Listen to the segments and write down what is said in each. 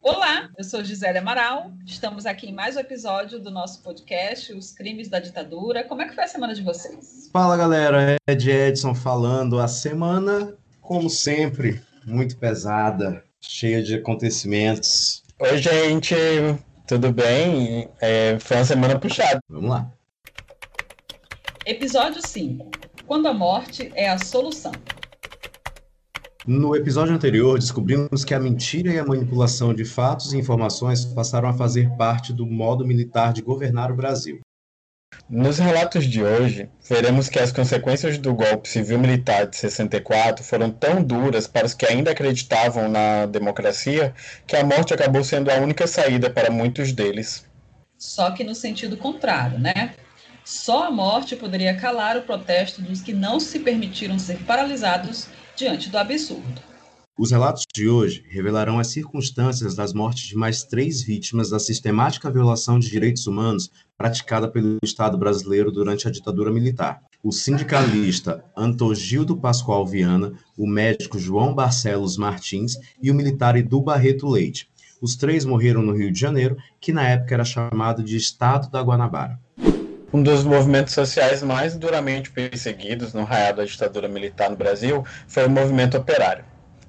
Olá, eu sou Gisele Amaral. Estamos aqui em mais um episódio do nosso podcast, Os Crimes da Ditadura. Como é que foi a semana de vocês? Fala, galera. É Ed Edson falando. A semana, como sempre, muito pesada, cheia de acontecimentos. Oi, gente. Tudo bem? É, foi uma semana puxada. Vamos lá. Episódio 5. Quando a morte é a solução. No episódio anterior, descobrimos que a mentira e a manipulação de fatos e informações passaram a fazer parte do modo militar de governar o Brasil. Nos relatos de hoje, veremos que as consequências do golpe civil-militar de 64 foram tão duras para os que ainda acreditavam na democracia que a morte acabou sendo a única saída para muitos deles. Só que no sentido contrário, né? Só a morte poderia calar o protesto dos que não se permitiram ser paralisados diante do absurdo. Os relatos de hoje revelarão as circunstâncias das mortes de mais três vítimas da sistemática violação de direitos humanos praticada pelo Estado brasileiro durante a ditadura militar. O sindicalista Antogildo Pascoal Viana, o médico João Barcelos Martins e o militar Edu Barreto Leite. Os três morreram no Rio de Janeiro, que na época era chamado de Estado da Guanabara. Um dos movimentos sociais mais duramente perseguidos no raiado da ditadura militar no Brasil foi o movimento operário.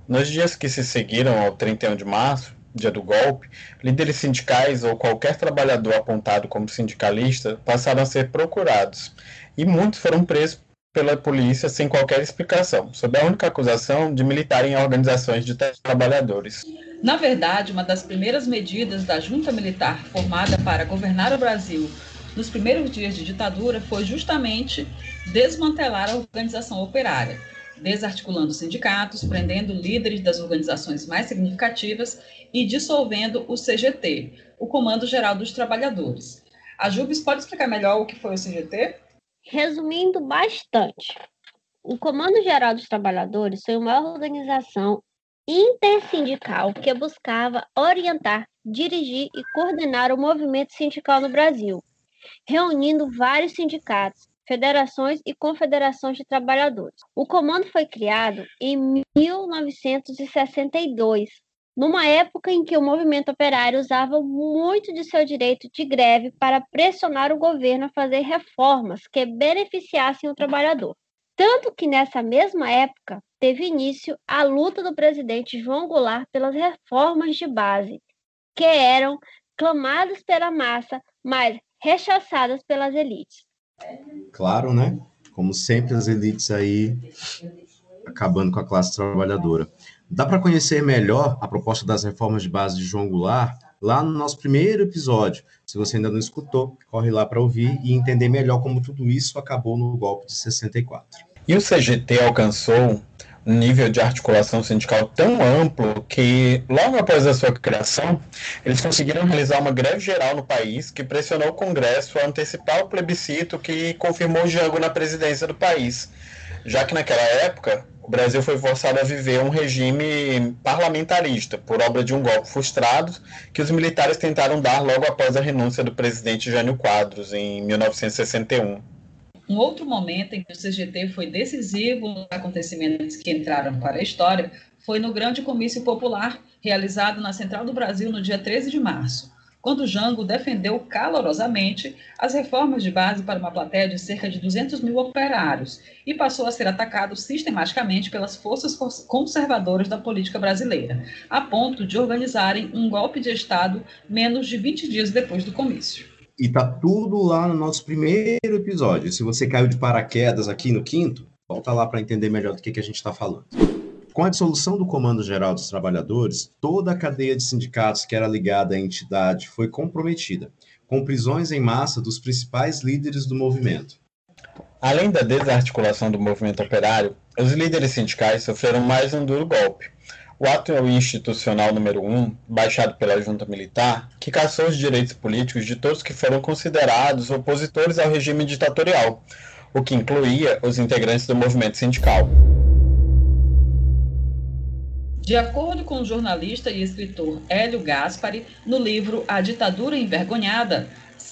Nos dias que se seguiram ao 31 de março, dia do golpe, líderes sindicais ou qualquer trabalhador apontado como sindicalista passaram a ser procurados e muitos foram presos pela polícia sem qualquer explicação, sob a única acusação de militarem em organizações de trabalhadores. Na verdade, uma das primeiras medidas da junta militar formada para governar o Brasil nos primeiros dias de ditadura foi justamente desmantelar a organização operária, desarticulando sindicatos, prendendo líderes das organizações mais significativas e dissolvendo o CGT, o Comando Geral dos Trabalhadores. A Jubes pode explicar melhor o que foi o CGT? Resumindo bastante, o Comando Geral dos Trabalhadores foi uma organização intersindical que buscava orientar, dirigir e coordenar o movimento sindical no Brasil, reunindo vários sindicatos, federações e confederações de trabalhadores. O comando foi criado em 1962, numa época em que o movimento operário usava muito de seu direito de greve para pressionar o governo a fazer reformas que beneficiassem o trabalhador. Tanto que nessa mesma época teve início a luta do presidente João Goulart pelas reformas de base, que eram clamadas pela massa, mas rechaçadas pelas elites. Claro, né? Como sempre, as elites aí acabando com a classe trabalhadora. Dá para conhecer melhor a proposta das reformas de base de João Goulart lá no nosso primeiro episódio. Se você ainda não escutou, corre lá para ouvir e entender melhor como tudo isso acabou no golpe de 64. E o CGT alcançou nível de articulação sindical tão amplo que, logo após a sua criação, eles conseguiram realizar uma greve geral no país que pressionou o Congresso a antecipar o plebiscito que confirmou Jango na presidência do país, já que naquela época o Brasil foi forçado a viver um regime parlamentarista por obra de um golpe frustrado que os militares tentaram dar logo após a renúncia do presidente Jânio Quadros em 1961. Um outro momento em que o CGT foi decisivo nos acontecimentos que entraram para a história foi no grande comício popular realizado na Central do Brasil no dia 13 de março, quando Jango defendeu calorosamente as reformas de base para uma plateia de cerca de 200 mil operários e passou a ser atacado sistematicamente pelas forças conservadoras da política brasileira, a ponto de organizarem um golpe de Estado menos de 20 dias depois do comício. E tá tudo lá no nosso primeiro episódio. Se você caiu de paraquedas aqui no quinto, volta lá para entender melhor do que, que a gente está falando. Com a dissolução do Comando Geral dos Trabalhadores, toda a cadeia de sindicatos que era ligada à entidade foi comprometida, com prisões em massa dos principais líderes do movimento. Além da desarticulação do movimento operário, os líderes sindicais sofreram mais um duro golpe. O ato institucional número 1, baixado pela junta militar, que caçou os direitos políticos de todos que foram considerados opositores ao regime ditatorial, o que incluía os integrantes do movimento sindical. De acordo com o jornalista e escritor Hélio Gaspari, no livro A Ditadura Envergonhada,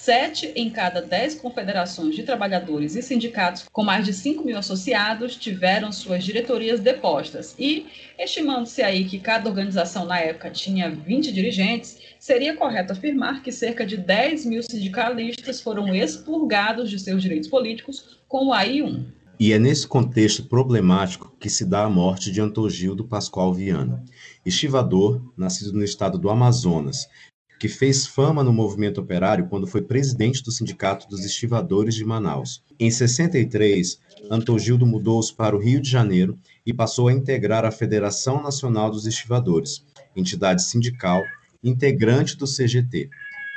sete em cada dez confederações de trabalhadores e sindicatos com mais de 5 mil associados tiveram suas diretorias depostas. E, estimando-se aí que cada organização na época tinha 20 dirigentes, seria correto afirmar que cerca de 10 mil sindicalistas foram expurgados de seus direitos políticos com o AI-1. E é nesse contexto problemático que se dá a morte de Antogildo Pascoal Viana, estivador, nascido no estado do Amazonas, que fez fama no movimento operário quando foi presidente do Sindicato dos Estivadores de Manaus. Em 63, Antogildo mudou-se para o Rio de Janeiro e passou a integrar a Federação Nacional dos Estivadores, entidade sindical integrante do CGT.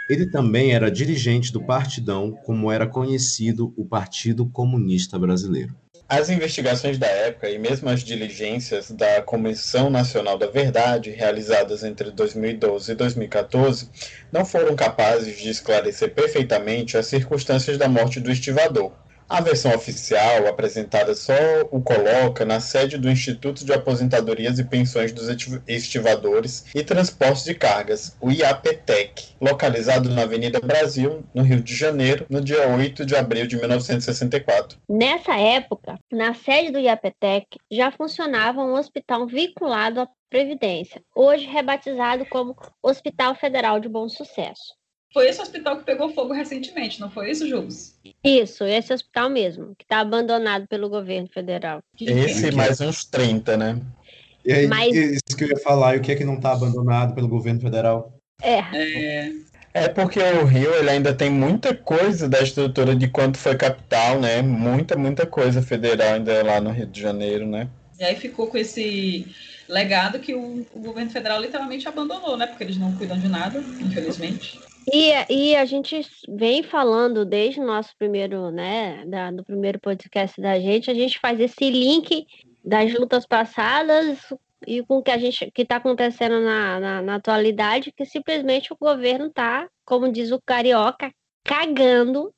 Ele também era dirigente do Partidão, como era conhecido o Partido Comunista Brasileiro. As investigações da época e mesmo as diligências da Comissão Nacional da Verdade, realizadas entre 2012 e 2014, não foram capazes de esclarecer perfeitamente as circunstâncias da morte do estivador. A versão oficial, apresentada, só o coloca na sede do Instituto de Aposentadorias e Pensões dos Estivadores e Transportes de Cargas, o IAPTEC, localizado na Avenida Brasil, no Rio de Janeiro, no dia 8 de abril de 1964. Nessa época, na sede do IAPTEC já funcionava um hospital vinculado à Previdência, hoje rebatizado como Hospital Federal de Bom Sucesso. Foi esse hospital que pegou fogo recentemente, não foi isso, Júlio? Isso, esse hospital mesmo, que está abandonado pelo governo federal. Esse mais uns 30, né? E aí, Mas... isso que eu ia falar, e o que é que não está abandonado pelo governo federal? É. é. É porque o Rio ele ainda tem muita coisa da estrutura de quanto foi capital, né? Muita, muita coisa federal ainda lá no Rio de Janeiro, né? E aí ficou com esse legado que o, o governo federal literalmente abandonou, né? Porque eles não cuidam de nada, infelizmente. E, e a gente vem falando desde o nosso primeiro, né, da, do primeiro podcast da gente, a gente faz esse link das lutas passadas e com o que a gente que está acontecendo na, na, na, atualidade, que simplesmente o governo está, como diz o carioca, cagando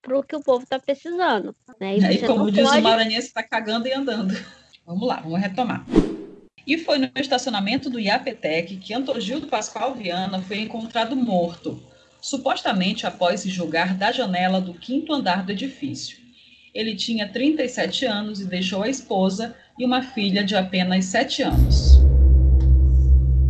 para o que o povo está precisando. Né? E, e como diz pode... o maranhense, está cagando e andando. Vamos lá, vamos retomar. E foi no estacionamento do IAPTEC que Antogildo Pascoal Viana foi encontrado morto, supostamente após se julgar da janela do quinto andar do edifício. Ele tinha 37 anos e deixou a esposa e uma filha de apenas 7 anos.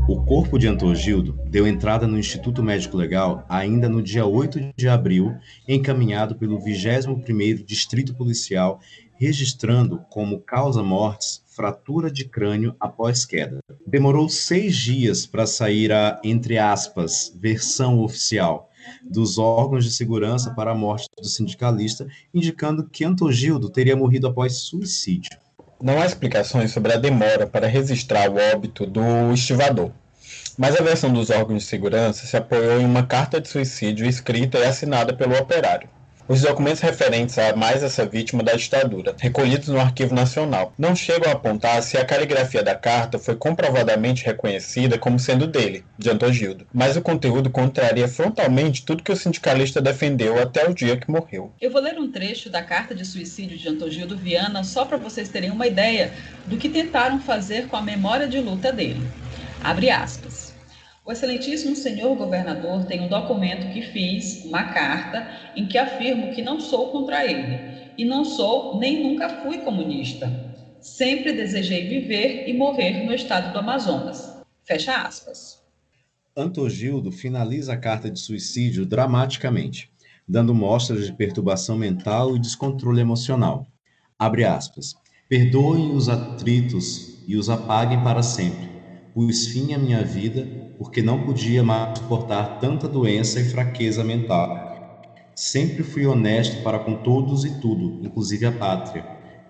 O corpo de Antogildo deu entrada no Instituto Médico Legal ainda no dia 8 de abril, encaminhado pelo 21º Distrito Policial, registrando como causa-mortes fratura de crânio após queda. Demorou seis dias para sair a, entre aspas, versão oficial dos órgãos de segurança para a morte do sindicalista, indicando que Antogildo teria morrido após suicídio. Não há explicações sobre a demora para registrar o óbito do estivador, mas a versão dos órgãos de segurança se apoiou em uma carta de suicídio escrita e assinada pelo operário. Os documentos referentes a mais essa vítima da ditadura, recolhidos no Arquivo Nacional, não chegam a apontar se a caligrafia da carta foi comprovadamente reconhecida como sendo dele, de Antogildo, mas o conteúdo contraria frontalmente tudo que o sindicalista defendeu até o dia que morreu. Eu vou ler um trecho da carta de suicídio de Antogildo Viana só para vocês terem uma ideia do que tentaram fazer com a memória de luta dele. Abre aspas. O excelentíssimo senhor governador tem um documento que fiz, uma carta, em que afirmo que não sou contra ele, e não sou nem nunca fui comunista. Sempre desejei viver e morrer no estado do Amazonas. Fecha aspas. Antogildo finaliza a carta de suicídio dramaticamente, dando mostras de perturbação mental e descontrole emocional. Abre aspas. Perdoem os atritos e os apaguem para sempre. Pus fim à minha vida porque não podia mais suportar tanta doença e fraqueza mental. Sempre fui honesto para com todos e tudo, inclusive a pátria.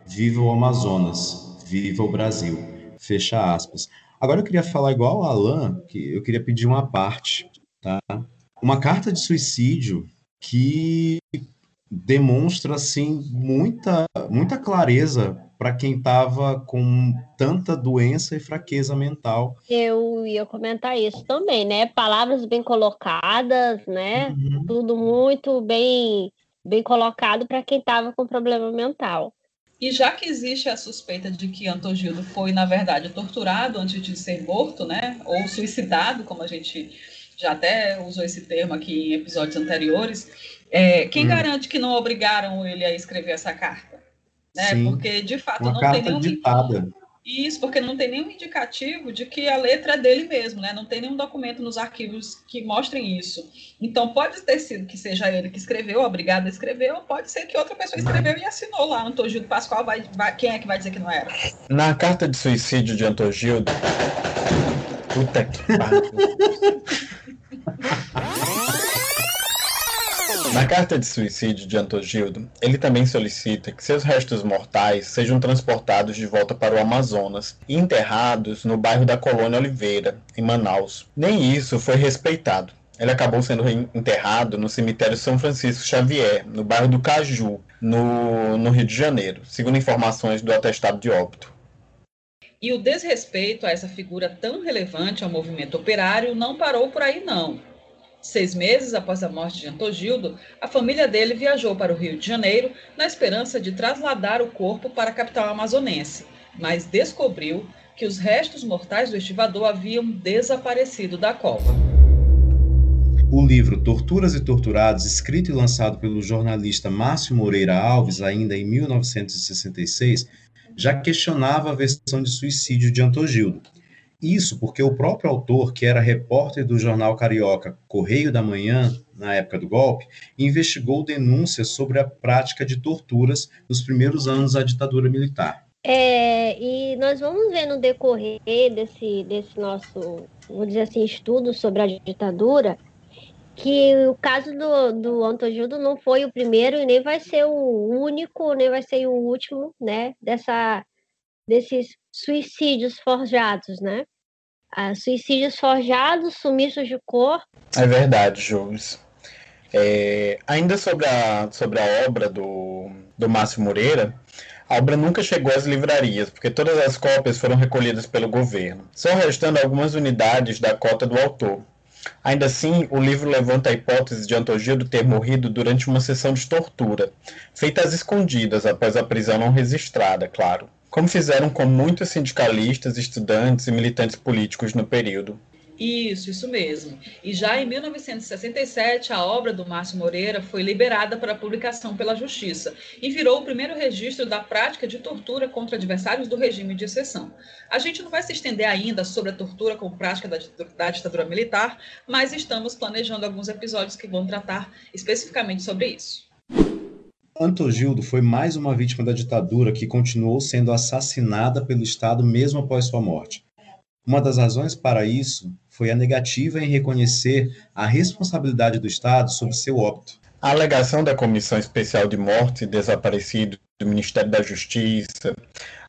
Viva o Amazonas, viva o Brasil, Fecha aspas. Agora eu queria falar igual o Alan, que eu queria pedir uma parte, tá? Uma carta de suicídio que demonstra assim muita muita clareza para quem estava com tanta doença e fraqueza mental. Eu ia comentar isso também, né? Palavras bem colocadas, né? Uhum. Tudo muito bem bem colocado para quem estava com problema mental. E já que existe a suspeita de que Antogildo foi, na verdade, torturado antes de ser morto, né? Ou suicidado, como a gente já até usou esse termo aqui em episódios anteriores, é, quem hum. garante que não obrigaram ele a escrever essa carta? Né? Sim, porque, de fato, não tem nenhum. Ditada. Isso, porque não tem nenhum indicativo de que a letra é dele mesmo, né? Não tem nenhum documento nos arquivos que mostrem isso. Então, pode ter sido que seja ele que escreveu, obrigado a escrever, ou pode ser que outra pessoa escreveu e assinou lá. Antogildo Pascoal, vai, vai, quem é que vai dizer que não era? Na carta de suicídio de Antogildo. Puta que pariu. Na carta de suicídio de Antogildo, ele também solicita que seus restos mortais sejam transportados de volta para o Amazonas e enterrados no bairro da Colônia Oliveira, em Manaus. Nem isso foi respeitado. Ele acabou sendo enterrado no cemitério São Francisco Xavier, no bairro do Caju, no, no Rio de Janeiro, segundo informações do atestado de óbito. E o desrespeito a essa figura tão relevante ao movimento operário não parou por aí, não. Seis meses após a morte de Antogildo, a família dele viajou para o Rio de Janeiro na esperança de trasladar o corpo para a capital amazonense, mas descobriu que os restos mortais do estivador haviam desaparecido da cova. O livro Torturas e Torturados, escrito e lançado pelo jornalista Márcio Moreira Alves ainda em 1966, já questionava a versão de suicídio de Antogildo, isso porque o próprio autor, que era repórter do jornal carioca Correio da Manhã, na época do golpe, investigou denúncias sobre a prática de torturas nos primeiros anos da ditadura militar. É, e nós vamos ver no decorrer desse, desse nosso, vou dizer assim, estudo sobre a ditadura, que o caso do, do Antogildo não foi o primeiro e nem vai ser o único, nem vai ser o último, né, dessa, desses suicídios forjados, né? Ah, suicídios forjados, sumiços de cor. É verdade, Jules. É, ainda sobre a, sobre a obra do, do Márcio Moreira, a obra nunca chegou às livrarias, porque todas as cópias foram recolhidas pelo governo, só restando algumas unidades da cota do autor. Ainda assim, o livro levanta a hipótese de Antogildo ter morrido durante uma sessão de tortura, feita às escondidas após a prisão não registrada, claro como fizeram com muitos sindicalistas, estudantes e militantes políticos no período. Isso, isso mesmo. E já em 1967, a obra do Márcio Moreira foi liberada para publicação pela Justiça e virou o primeiro registro da prática de tortura contra adversários do regime de exceção. A gente não vai se estender ainda sobre a tortura como prática da, da ditadura militar, mas estamos planejando alguns episódios que vão tratar especificamente sobre isso. Antogildo foi mais uma vítima da ditadura que continuou sendo assassinada pelo Estado mesmo após sua morte. Uma das razões para isso foi a negativa em reconhecer a responsabilidade do Estado sobre seu óbito. A alegação da Comissão Especial de Morte e Desaparecido do Ministério da Justiça,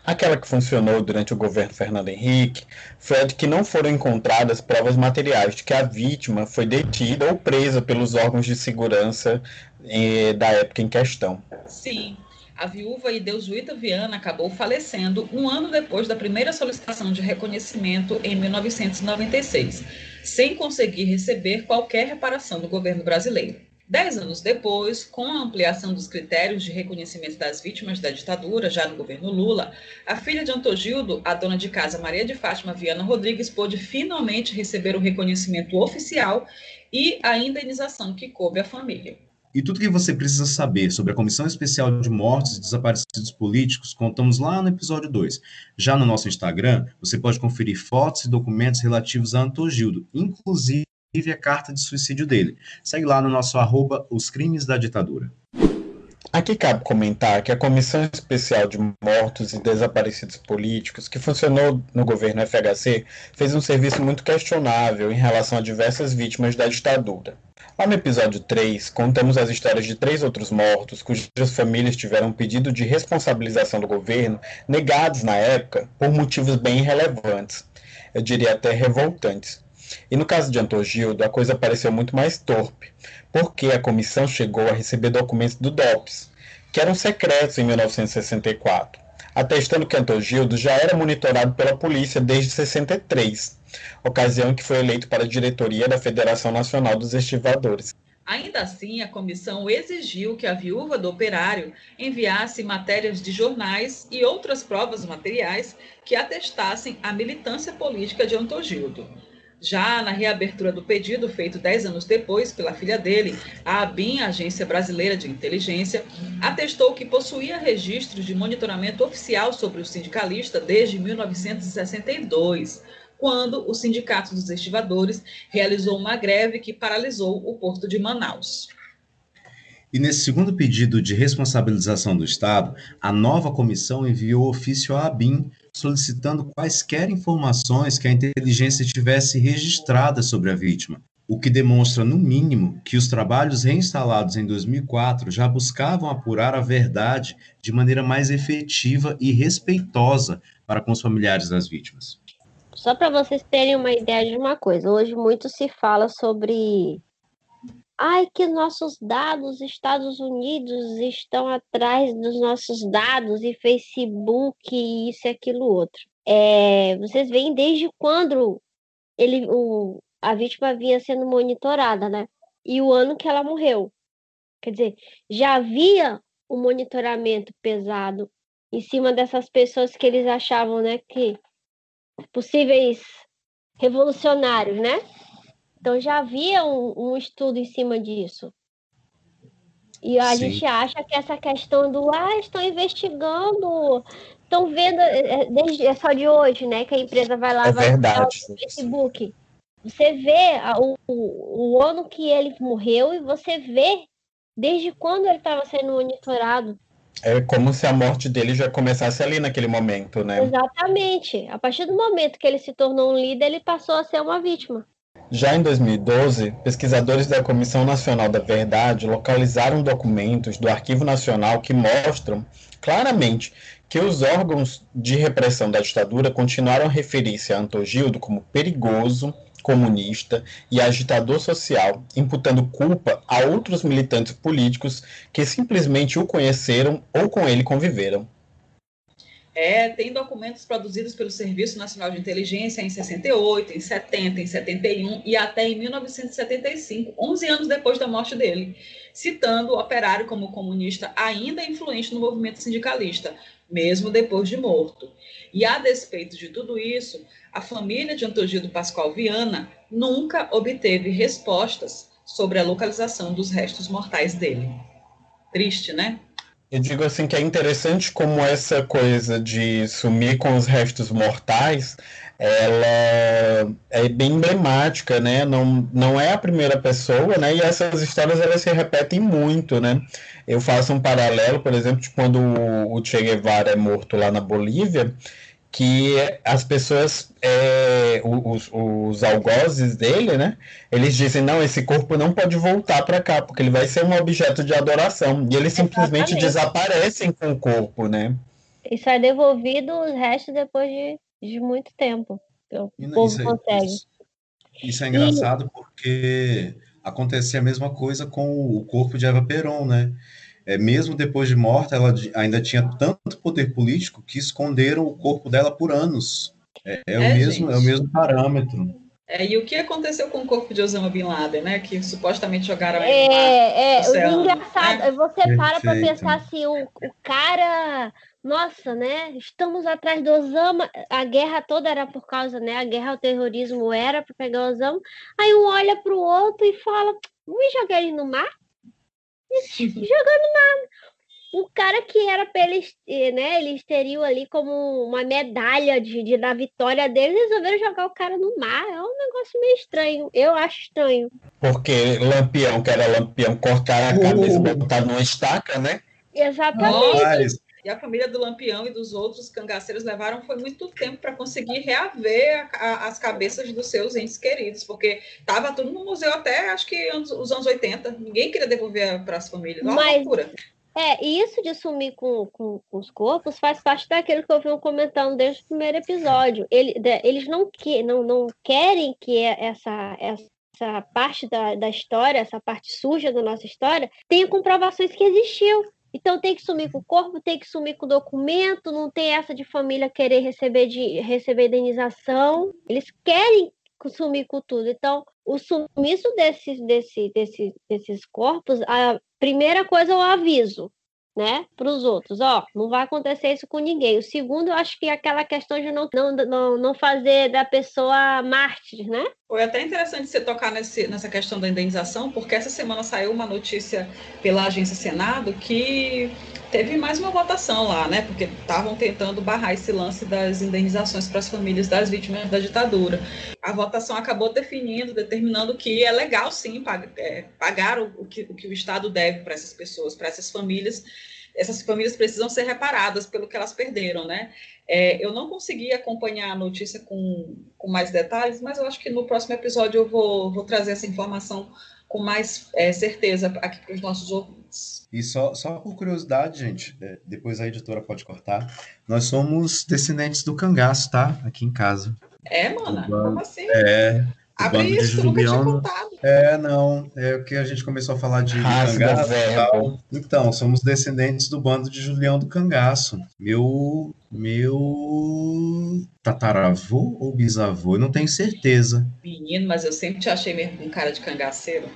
aquela que funcionou durante o governo Fernando Henrique, foi a de que não foram encontradas provas materiais de que a vítima foi detida ou presa pelos órgãos de segurança eh, da época em questão. Sim. A viúva Ideusuíta Viana acabou falecendo um ano depois da primeira solicitação de reconhecimento em 1996, sem conseguir receber qualquer reparação do governo brasileiro. Dez anos depois, com a ampliação dos critérios de reconhecimento das vítimas da ditadura, já no governo Lula, a filha de Antogildo, a dona de casa Maria de Fátima Viana Rodrigues, pôde finalmente receber o reconhecimento oficial e a indenização que coube à família. E tudo que você precisa saber sobre a Comissão Especial de Mortos e Desaparecidos Políticos, contamos lá no episódio 2. Já no nosso Instagram, você pode conferir fotos e documentos relativos a Antogildo, inclusive a carta de suicídio dele. Segue lá no nosso arroba Os Crimes da Ditadura. Aqui cabe comentar que a Comissão Especial de Mortos e Desaparecidos Políticos, que funcionou no governo FHC, fez um serviço muito questionável em relação a diversas vítimas da ditadura. Lá no episódio 3, contamos as histórias de três outros mortos cujas famílias tiveram pedido de responsabilização do governo negados na época por motivos bem irrelevantes, eu diria até revoltantes. E no caso de Antogildo, a coisa pareceu muito mais torpe, porque a comissão chegou a receber documentos do DOPS, que eram secretos em 1964, atestando que Antogildo já era monitorado pela polícia desde 63 ocasião em que foi eleito para a diretoria da Federação Nacional dos Estivadores. Ainda assim, a comissão exigiu que a viúva do operário enviasse matérias de jornais e outras provas materiais que atestassem a militância política de Antogildo. Já na reabertura do pedido, feito dez anos depois pela filha dele, a ABIN, Agência Brasileira de Inteligência, atestou que possuía registros de monitoramento oficial sobre o sindicalista desde 1962 quando o Sindicato dos Estivadores realizou uma greve que paralisou o porto de Manaus. E nesse segundo pedido de responsabilização do Estado, a nova comissão enviou ofício à ABIN solicitando quaisquer informações que a inteligência tivesse registrada sobre a vítima, o que demonstra, no mínimo, que os trabalhos reinstalados em 2004 já buscavam apurar a verdade de maneira mais efetiva e respeitosa para com os familiares das vítimas. Só para vocês terem uma ideia de uma coisa, hoje muito se fala sobre ai que nossos dados Estados Unidos estão atrás dos nossos dados e Facebook e isso e aquilo outro. É, vocês veem desde quando ele, o, a vítima vinha sendo monitorada, né? E o ano que ela morreu. Quer dizer, já havia um monitoramento pesado em cima dessas pessoas que eles achavam, né, que possíveis revolucionários, né? Então já havia um, um estudo em cima disso. E a Sim. gente acha que essa questão do ah, estão investigando, estão vendo, é, é, desde, é só de hoje, né? Que a empresa vai lá é vai verdade. no Facebook. Você vê o, o ano que ele morreu e você vê desde quando ele estava sendo monitorado. É como se a morte dele já começasse ali naquele momento, né? Exatamente. A partir do momento que ele se tornou um líder, ele passou a ser uma vítima. Já em 2012, pesquisadores da Comissão Nacional da Verdade localizaram documentos do Arquivo Nacional que mostram claramente que os órgãos de repressão da ditadura continuaram a referir-se a Antogildo como perigoso, comunista e agitador social, imputando culpa a outros militantes políticos que simplesmente o conheceram ou com ele conviveram. É, tem documentos produzidos pelo Serviço Nacional de Inteligência em 68, em 70, em 71 e até em 1975, 11 anos depois da morte dele, citando o operário como comunista ainda influente no movimento sindicalista, mesmo depois de morto. E a despeito de tudo isso, a família de Antogildo Pascoal Viana nunca obteve respostas sobre a localização dos restos mortais dele. Triste, né? Eu digo assim que é interessante como essa coisa de sumir com os restos mortais, ela é bem emblemática, né? Não, não é a primeira pessoa, né? E essas histórias elas se repetem muito, né? Eu faço um paralelo, por exemplo, de quando o Che Guevara é morto lá na Bolívia, que as pessoas, é, os, os algozes dele, né? Eles dizem, não, esse corpo não pode voltar para cá, porque ele vai ser um objeto de adoração. E eles simplesmente Exatamente. desaparecem com o corpo, né? Isso é devolvido os restos depois de, de muito tempo. O e, povo isso, é consegue. Isso, isso é engraçado e... porque acontecia a mesma coisa com o corpo de Eva Peron, né? É, mesmo depois de morta, ela ainda tinha tanto poder político que esconderam o corpo dela por anos. É, é, é o, mesmo, é o mesmo parâmetro. É, e o que aconteceu com o corpo de Osama Bin Laden, né? Que supostamente jogaram ele É, é, oceano, o engraçado, né? você para para pensar assim, o, o cara, nossa, né? Estamos atrás do Osama, a guerra toda era por causa, né? A guerra ao terrorismo era para pegar o Osama. Aí um olha para o outro e fala, vamos jogar ele no mar? jogando nada. O cara que era para eles, né? Eles teriam ali como uma medalha de, de da vitória deles, resolveram jogar o cara no mar. É um negócio meio estranho. Eu acho estranho. Porque Lampião, que era Lampião, cortar a cabeça e botar numa estaca, né? Exatamente. E a família do Lampião e dos outros cangaceiros levaram foi muito tempo para conseguir reaver a, a, as cabeças dos seus entes queridos, porque estava tudo no museu até acho que os anos 80. Ninguém queria devolver para as famílias. Uma Mas... loucura. É, e isso de sumir com, com, com, os corpos faz parte daquilo que eu venho comentando desde o primeiro episódio. Ele, eles não, que, não, não querem que essa, essa parte da, da história, essa parte suja da nossa história, tenha comprovações que existiu. Então tem que sumir com o corpo, tem que sumir com o documento, não tem essa de família querer receber, de, receber indenização. Eles querem sumir com tudo. Então, o sumiço desses, desse, desse, desses corpos, a primeira coisa é o aviso, né, para os outros, ó, não vai acontecer isso com ninguém. O segundo, eu acho que é aquela questão de não, não, não, não fazer da pessoa mártir, né? Foi até interessante você tocar nesse, nessa questão da indenização, porque essa semana saiu uma notícia pela agência Senado que teve mais uma votação lá, né? Porque estavam tentando barrar esse lance das indenizações para as famílias das vítimas da ditadura. A votação acabou definindo, determinando que é legal sim pagar, é, pagar o, o, que, o que o Estado deve para essas pessoas, para essas famílias. Essas famílias precisam ser reparadas pelo que elas perderam, né? É, eu não consegui acompanhar a notícia com, com mais detalhes, mas eu acho que no próximo episódio eu vou, vou trazer essa informação com mais é, certeza aqui para os nossos ouvintes. E só, só por curiosidade, gente, é, depois a editora pode cortar, nós somos descendentes do cangaço, tá? Aqui em casa. É, mano? Como assim? É. Abre isso, nunca tinha contado. É, não. É que a gente começou a falar de cangaço e tal. Então, somos descendentes do bando de Julião do Cangaço. Meu. Meu. Tataravô ou bisavô? Eu não tenho certeza. Menino, mas eu sempre te achei mesmo um cara de cangaceiro.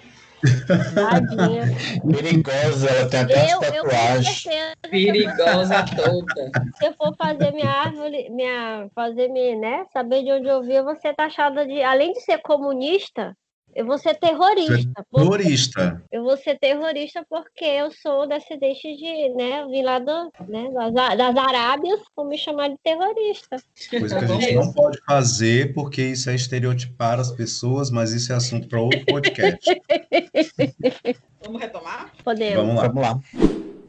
Perigosa, ela tem até eu, tatuagens. Perigosa toda. Se eu for fazer minha árvore, minha, fazer minha, né, saber de onde eu vi, você tá achada de, além de ser comunista, eu vou ser terrorista. Terrorista. Eu vou ser terrorista porque eu sou descendente de, né, vim lá do, né, das, das Arábias, vão me chamar de terrorista. Coisa que a gente não pode fazer porque isso é estereotipar as pessoas, mas isso é assunto para outro podcast. Vamos retomar? Podemos. Vamos lá. Vamos lá.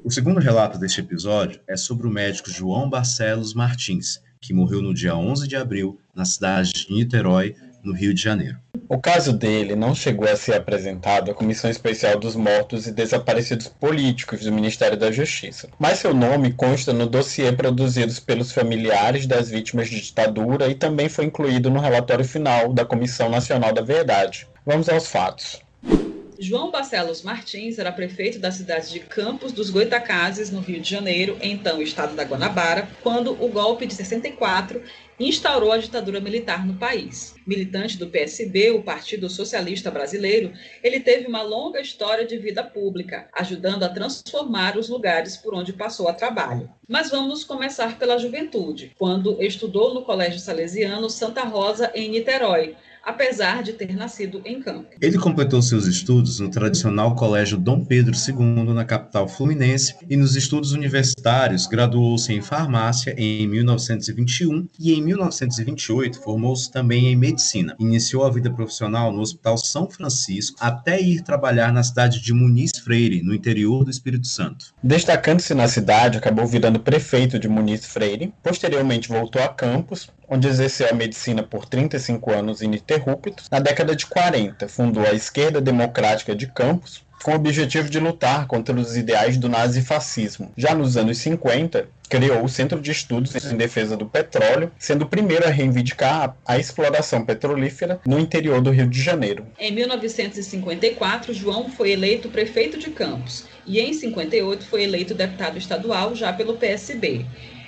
O segundo relato deste episódio é sobre o médico João Barcelos Martins, que morreu no dia 11 de abril na cidade de Niterói, no Rio de Janeiro. O caso dele não chegou a ser apresentado à Comissão Especial dos Mortos e Desaparecidos Políticos do Ministério da Justiça, mas seu nome consta no dossiê produzido pelos familiares das vítimas de ditadura e também foi incluído no relatório final da Comissão Nacional da Verdade. Vamos aos fatos. João Barcelos Martins era prefeito da cidade de Campos dos Goitacazes, no Rio de Janeiro, então estado da Guanabara, quando o golpe de 64 instaurou a ditadura militar no país. Militante do PSB, o Partido Socialista Brasileiro, ele teve uma longa história de vida pública, ajudando a transformar os lugares por onde passou a trabalho. Mas vamos começar pela juventude, quando estudou no Colégio Salesiano Santa Rosa, em Niterói, apesar de ter nascido em Campo. Ele completou seus estudos no tradicional Colégio Dom Pedro II, na capital fluminense, e nos estudos universitários graduou-se em farmácia em 1921 e em 1928 formou-se também em medicina. Iniciou a vida profissional no Hospital São Francisco até ir trabalhar na cidade de Muniz Freire, no interior do Espírito Santo. Destacando-se na cidade, acabou virando prefeito de Muniz Freire, posteriormente voltou a Campos, onde exerceu a medicina por 35 anos ininterruptos. Na década de 40, fundou a Esquerda Democrática de Campos, com o objetivo de lutar contra os ideais do nazifascismo. Já nos anos 50, criou o Centro de Estudos em Defesa do Petróleo, sendo o primeiro a reivindicar a exploração petrolífera no interior do Rio de Janeiro. Em 1954, João foi eleito prefeito de Campos e em 58 foi eleito deputado estadual já pelo PSB.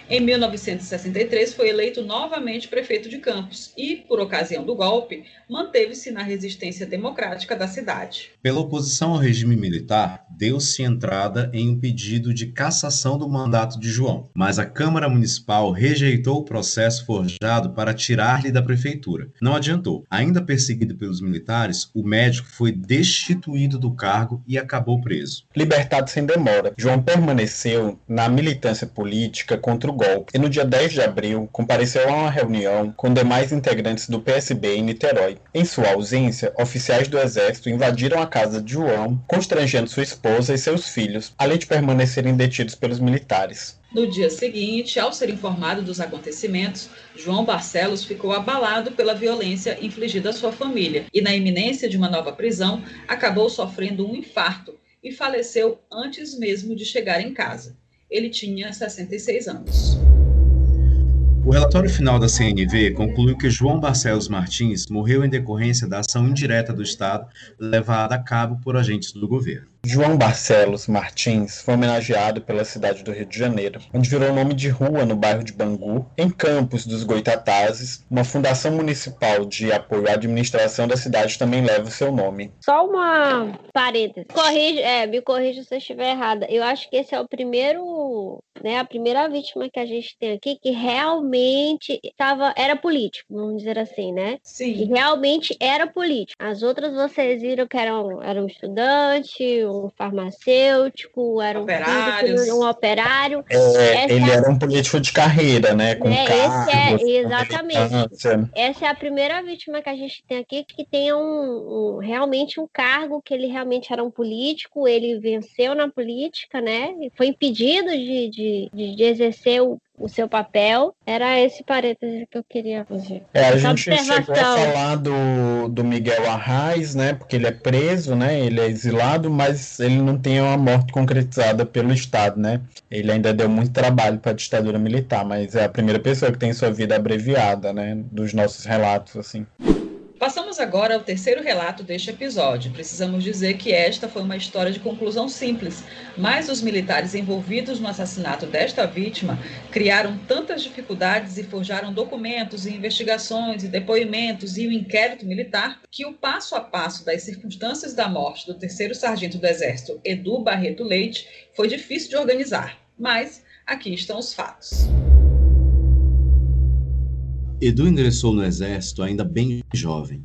Em 1963, foi eleito novamente prefeito de Campos e, por ocasião do golpe, manteve-se na resistência democrática da cidade. Pela oposição ao regime militar, deu-se entrada em um pedido de cassação do mandato de João, mas a Câmara Municipal rejeitou o processo forjado para tirar-lhe da prefeitura. Não adiantou. Ainda perseguido pelos militares, o médico foi destituído do cargo e acabou preso. Libertado sem demora, João permaneceu na militância política contra o golpe e no dia 10 de abril compareceu a uma reunião com demais integrantes do PSB em Niterói. Em sua ausência, oficiais do exército invadiram a casa de João, constrangendo sua esposa e seus filhos, além de permanecerem detidos pelos militares. No dia seguinte, ao ser informado dos acontecimentos, João Barcelos ficou abalado pela violência infligida à sua família e, na iminência de uma nova prisão, acabou sofrendo um infarto e faleceu antes mesmo de chegar em casa. Ele tinha 66 anos. O relatório final da CNV concluiu que João Barcelos Martins morreu em decorrência da ação indireta do Estado levada a cabo por agentes do governo. João Barcelos Martins foi homenageado pela cidade do Rio de Janeiro, onde virou nome de rua no bairro de Bangu, em Campos dos Goitatazes. Uma fundação municipal de apoio à administração da cidade também leva o seu nome. Só uma parêntese. Corrige, é, me corrija se eu estiver errada. Eu acho que esse é o primeiro, né, a primeira vítima que a gente tem aqui que realmente estava era político, vamos dizer assim, né? Sim. Que realmente era político. As outras vocês viram que eram, eram estudante, um farmacêutico, era um, um operário. É, ele é... era um político de carreira, né? Com é, cargos, é, exatamente. Essa é a primeira vítima que a gente tem aqui que tem um, um, realmente um cargo que ele realmente era um político, ele venceu na política, né? Foi impedido de, de, de, de exercer o, o seu papel. Era esse parêntese que eu queria fazer. É, a gente chegou a falar do, do Miguel Arraes, né? Porque ele é preso, né? Ele é exilado, mas ele não tem uma morte concretizada pelo Estado, né? Ele ainda deu muito trabalho para a ditadura militar, mas é a primeira pessoa que tem sua vida abreviada, né? Dos nossos relatos, assim. Passamos agora ao terceiro relato deste episódio. Precisamos dizer que esta foi uma história de conclusão simples, mas os militares envolvidos no assassinato desta vítima criaram tantas dificuldades e forjaram documentos e investigações e depoimentos e o inquérito militar que o passo a passo das circunstâncias da morte do terceiro sargento do Exército, Edu Barreto Leite, foi difícil de organizar. Mas aqui estão os fatos. Edu ingressou no exército ainda bem jovem.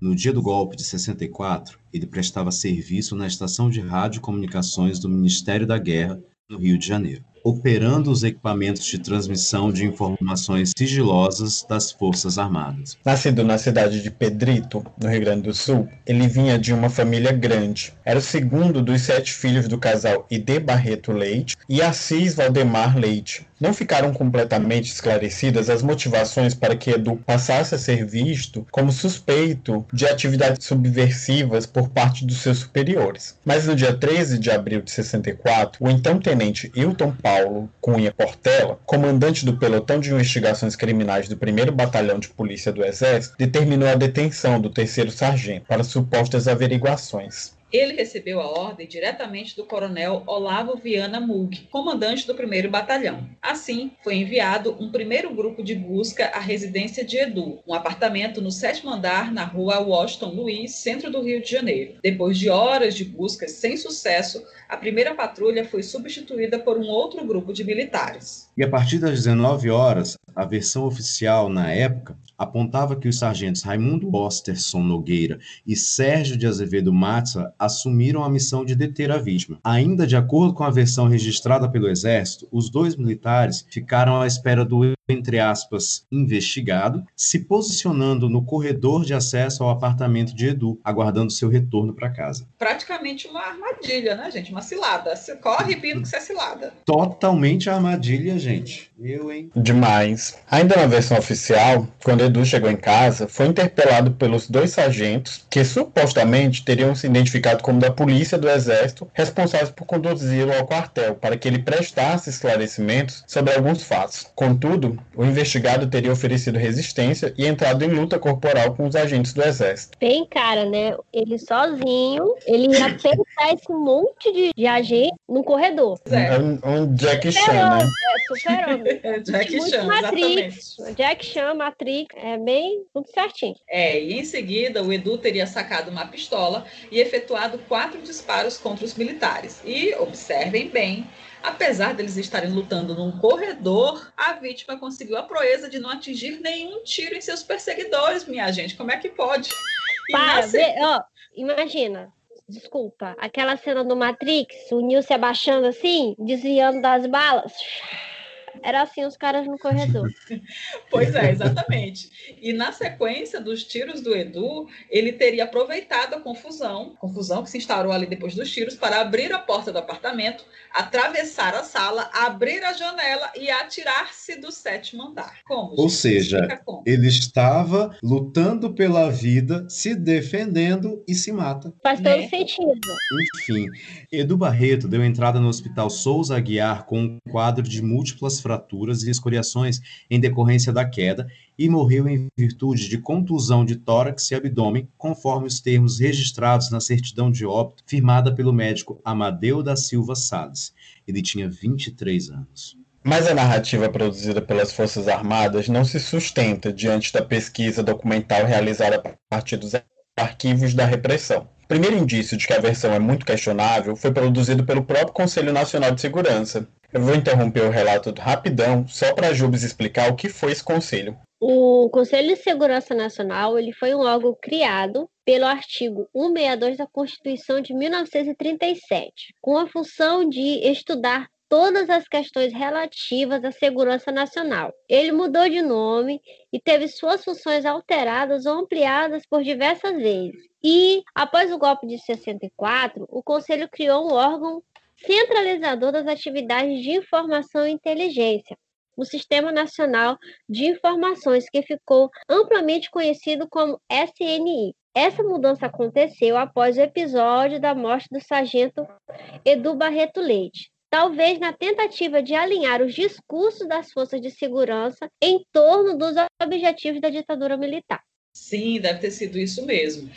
No dia do golpe de 64, ele prestava serviço na estação de rádio comunicações do Ministério da Guerra, no Rio de Janeiro operando os equipamentos de transmissão de informações sigilosas das Forças Armadas. Nascido na cidade de Pedrito, no Rio Grande do Sul, ele vinha de uma família grande. Era o segundo dos sete filhos do casal Ide Barreto Leite e Assis Valdemar Leite. Não ficaram completamente esclarecidas as motivações para que Edu passasse a ser visto como suspeito de atividades subversivas por parte dos seus superiores. Mas no dia 13 de abril de 64, o então tenente Hilton Paulo Cunha Portela, comandante do pelotão de investigações criminais do 1 Batalhão de Polícia do Exército, determinou a detenção do terceiro sargento para supostas averiguações. Ele recebeu a ordem diretamente do coronel Olavo Viana Mug, comandante do 1 Batalhão. Assim, foi enviado um primeiro grupo de busca à residência de Edu, um apartamento no sétimo andar na rua Washington Luiz, centro do Rio de Janeiro. Depois de horas de busca sem sucesso, a primeira patrulha foi substituída por um outro grupo de militares. E a partir das 19 horas, a versão oficial na época apontava que os sargentos Raimundo Osterson Nogueira e Sérgio de Azevedo Matza assumiram a missão de deter a vítima. Ainda de acordo com a versão registrada pelo Exército, os dois militares ficaram à espera do entre aspas, investigado, se posicionando no corredor de acesso ao apartamento de Edu, aguardando seu retorno para casa. Praticamente uma armadilha, né, gente? Uma cilada. Você corre pino que você é cilada. Totalmente armadilha, gente. Eu, hein? Demais. Ainda na versão oficial, quando Edu chegou em casa, foi interpelado pelos dois sargentos que supostamente teriam se identificado como da polícia do exército, responsáveis por conduzi-lo ao quartel, para que ele prestasse esclarecimentos sobre alguns fatos. Contudo, o investigado teria oferecido resistência e entrado em luta corporal com os agentes do exército. Bem, cara, né? Ele sozinho, ele ia pensar esse monte de, de agente no corredor. É. Um, um Jack Chan, né? É, super-homem. É, Jack Chan, Matrix. Exatamente. Jack Chan, Matrix, é bem tudo certinho. É, e em seguida o Edu teria sacado uma pistola e efetuado quatro disparos contra os militares. E, observem bem, Apesar deles estarem lutando num corredor, a vítima conseguiu a proeza de não atingir nenhum tiro em seus perseguidores, minha gente. Como é que pode? Para, vê, ó, imagina, desculpa, aquela cena do Matrix, o Neo se abaixando assim, desviando das balas. Era assim os caras no corredor. pois é, exatamente. E na sequência dos tiros do Edu, ele teria aproveitado a confusão, confusão que se instaurou ali depois dos tiros, para abrir a porta do apartamento, atravessar a sala, abrir a janela e atirar-se do sétimo andar. Como? Ou seja, como? ele estava lutando pela vida, se defendendo e se mata. Faz todo né? sentido. Enfim, Edu Barreto deu entrada no Hospital Souza Aguiar com um quadro de múltiplas fraturas e escoriações em decorrência da queda e morreu em virtude de contusão de tórax e abdômen, conforme os termos registrados na certidão de óbito firmada pelo médico Amadeu da Silva Salles. Ele tinha 23 anos. Mas a narrativa produzida pelas Forças Armadas não se sustenta diante da pesquisa documental realizada a partir dos arquivos da repressão. O primeiro indício de que a versão é muito questionável foi produzido pelo próprio Conselho Nacional de Segurança. Eu vou interromper o relato rapidão, só para Jubes explicar o que foi esse conselho. O Conselho de Segurança Nacional ele foi um órgão criado pelo artigo 162 da Constituição de 1937, com a função de estudar todas as questões relativas à segurança nacional. Ele mudou de nome e teve suas funções alteradas ou ampliadas por diversas vezes. E, após o golpe de 64, o Conselho criou um órgão centralizador das atividades de informação e inteligência, o Sistema Nacional de Informações, que ficou amplamente conhecido como SNI. Essa mudança aconteceu após o episódio da morte do sargento Edu Barreto Leite, talvez na tentativa de alinhar os discursos das forças de segurança em torno dos objetivos da ditadura militar. Sim, deve ter sido isso mesmo.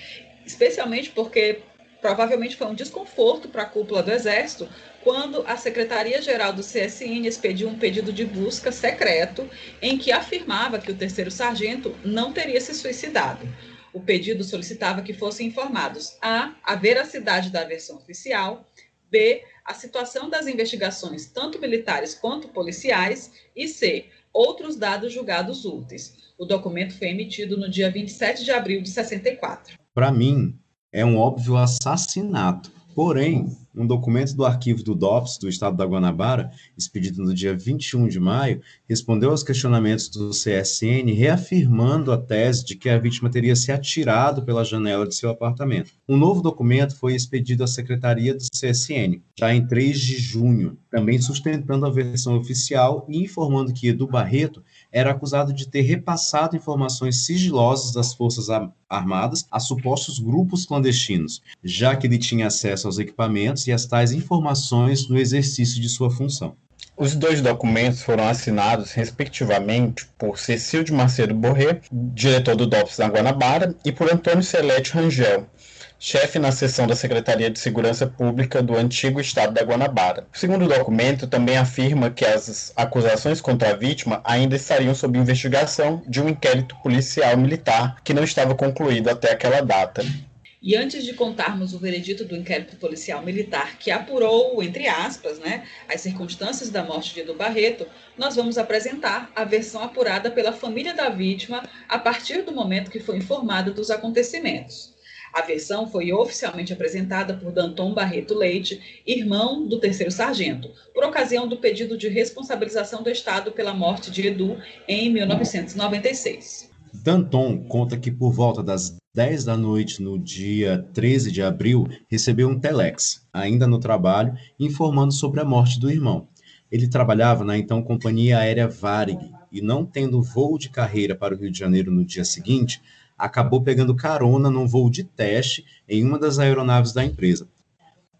Especialmente porque provavelmente foi um desconforto para a cúpula do Exército quando a Secretaria-Geral do CSN expediu um pedido de busca secreto em que afirmava que o terceiro sargento não teria se suicidado. O pedido solicitava que fossem informados a a veracidade da versão oficial, b a situação das investigações, tanto militares quanto policiais, e C. Outros dados julgados úteis. O documento foi emitido no dia 27 de abril de 64. Para mim, é um óbvio assassinato. Porém, um documento do arquivo do DOPS do Estado da Guanabara, expedido no dia 21 de maio, respondeu aos questionamentos do CSN, reafirmando a tese de que a vítima teria se atirado pela janela de seu apartamento. Um novo documento foi expedido à Secretaria do CSN, já em 3 de junho, também sustentando a versão oficial e informando que Edu Barreto era acusado de ter repassado informações sigilosas das Forças Armadas a supostos grupos clandestinos, já que ele tinha acesso aos equipamentos e às tais informações no exercício de sua função. Os dois documentos foram assinados, respectivamente, por Cecil de Macedo Borré, diretor do DOPS da Guanabara, e por Antônio Celeste Rangel, chefe na seção da Secretaria de Segurança Pública do antigo estado da Guanabara. O segundo documento também afirma que as acusações contra a vítima ainda estariam sob investigação de um inquérito policial militar que não estava concluído até aquela data. E antes de contarmos o veredito do inquérito policial militar que apurou, entre aspas, né, as circunstâncias da morte de Edu Barreto, nós vamos apresentar a versão apurada pela família da vítima a partir do momento que foi informada dos acontecimentos. A versão foi oficialmente apresentada por Danton Barreto Leite, irmão do terceiro sargento, por ocasião do pedido de responsabilização do Estado pela morte de Edu em 1996. Danton conta que por volta das 10 da noite no dia 13 de abril, recebeu um telex, ainda no trabalho, informando sobre a morte do irmão. Ele trabalhava na então companhia aérea Varig e não tendo voo de carreira para o Rio de Janeiro no dia seguinte, acabou pegando carona num voo de teste em uma das aeronaves da empresa.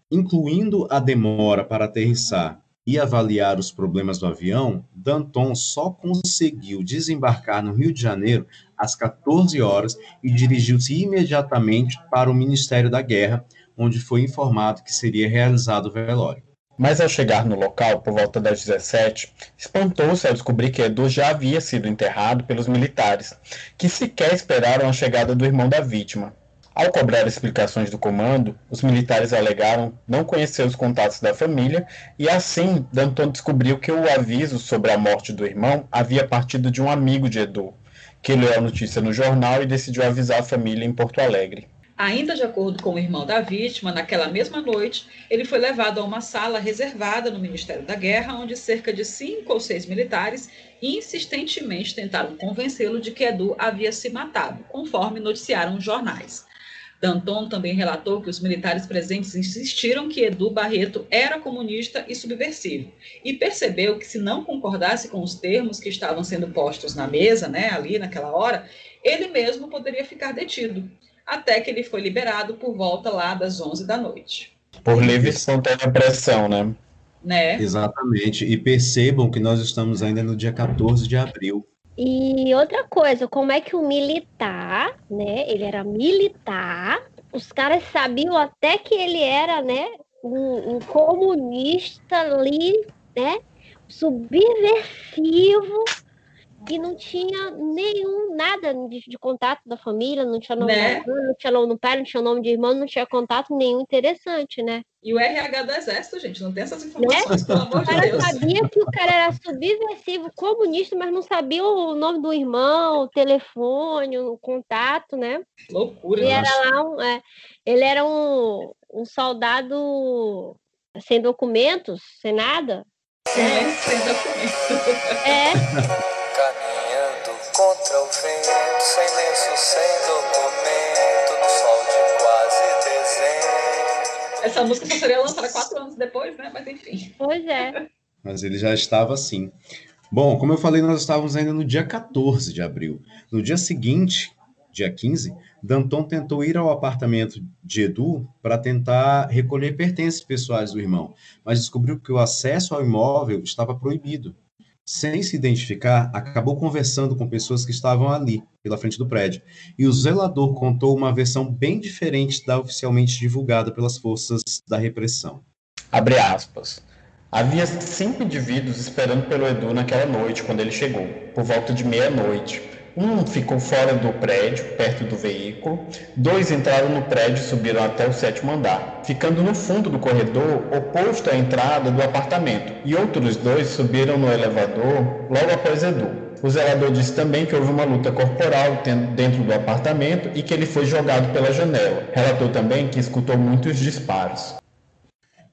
Incluindo a demora para aterrissar e avaliar os problemas do avião, Danton só conseguiu desembarcar no Rio de Janeiro às 14 horas e dirigiu-se imediatamente para o Ministério da Guerra, onde foi informado que seria realizado o velório. Mas ao chegar no local, por volta das 17, espantou-se ao descobrir que Edu já havia sido enterrado pelos militares, que sequer esperaram a chegada do irmão da vítima. Ao cobrar explicações do comando, os militares alegaram não conhecer os contatos da família e assim Danton descobriu que o aviso sobre a morte do irmão havia partido de um amigo de Edu, que leu a notícia no jornal e decidiu avisar a família em Porto Alegre. Ainda de acordo com o irmão da vítima, naquela mesma noite, ele foi levado a uma sala reservada no Ministério da Guerra, onde cerca de cinco ou seis militares insistentemente tentaram convencê-lo de que Edu havia se matado, conforme noticiaram os jornais. Danton também relatou que os militares presentes insistiram que Edu Barreto era comunista e subversivo, e percebeu que se não concordasse com os termos que estavam sendo postos na mesa, né, ali naquela hora, ele mesmo poderia ficar detido até que ele foi liberado por volta lá das 11 da noite. Por livre e espontânea pressão, né? né? Exatamente. E percebam que nós estamos ainda no dia 14 de abril. E outra coisa, como é que o militar, né? Ele era militar, os caras sabiam até que ele era, né? Um, um comunista ali, né? Subversivo e não tinha nenhum, nada de, de, contato da família, não tinha nome né? irmã, não tinha nome do pai, não tinha nome de irmão, não tinha contato nenhum interessante, né? E o RH do Exército, gente, não tem essas informações, né? pelo amor de Deus. sabia que o cara era subversivo, comunista, mas não sabia o nome do irmão, o telefone, o contato, né? Loucura, ele era lá um, é, Ele era um, um soldado sem documentos, sem nada. É, sem documentos. É. o vento, sem lenço, sem documento, no sol de quase dezembro. Essa música só seria lançada quatro anos depois, né? Mas enfim. Pois é. Mas ele já estava assim. Bom, como eu falei, nós estávamos ainda no dia 14 de abril. No dia seguinte, dia 15, Danton tentou ir ao apartamento de Edu para tentar recolher pertences pessoais do irmão, mas descobriu que o acesso ao imóvel estava proibido sem se identificar, acabou conversando com pessoas que estavam ali, pela frente do prédio. E o zelador contou uma versão bem diferente da oficialmente divulgada pelas forças da repressão. Abre aspas. Havia cinco indivíduos esperando pelo Edu naquela noite, quando ele chegou, por volta de meia-noite. Um ficou fora do prédio, perto do veículo. Dois entraram no prédio e subiram até o sétimo andar, ficando no fundo do corredor oposto à entrada do apartamento. E outros dois subiram no elevador logo após Edu. O zelador disse também que houve uma luta corporal dentro do apartamento e que ele foi jogado pela janela. Relatou também que escutou muitos disparos.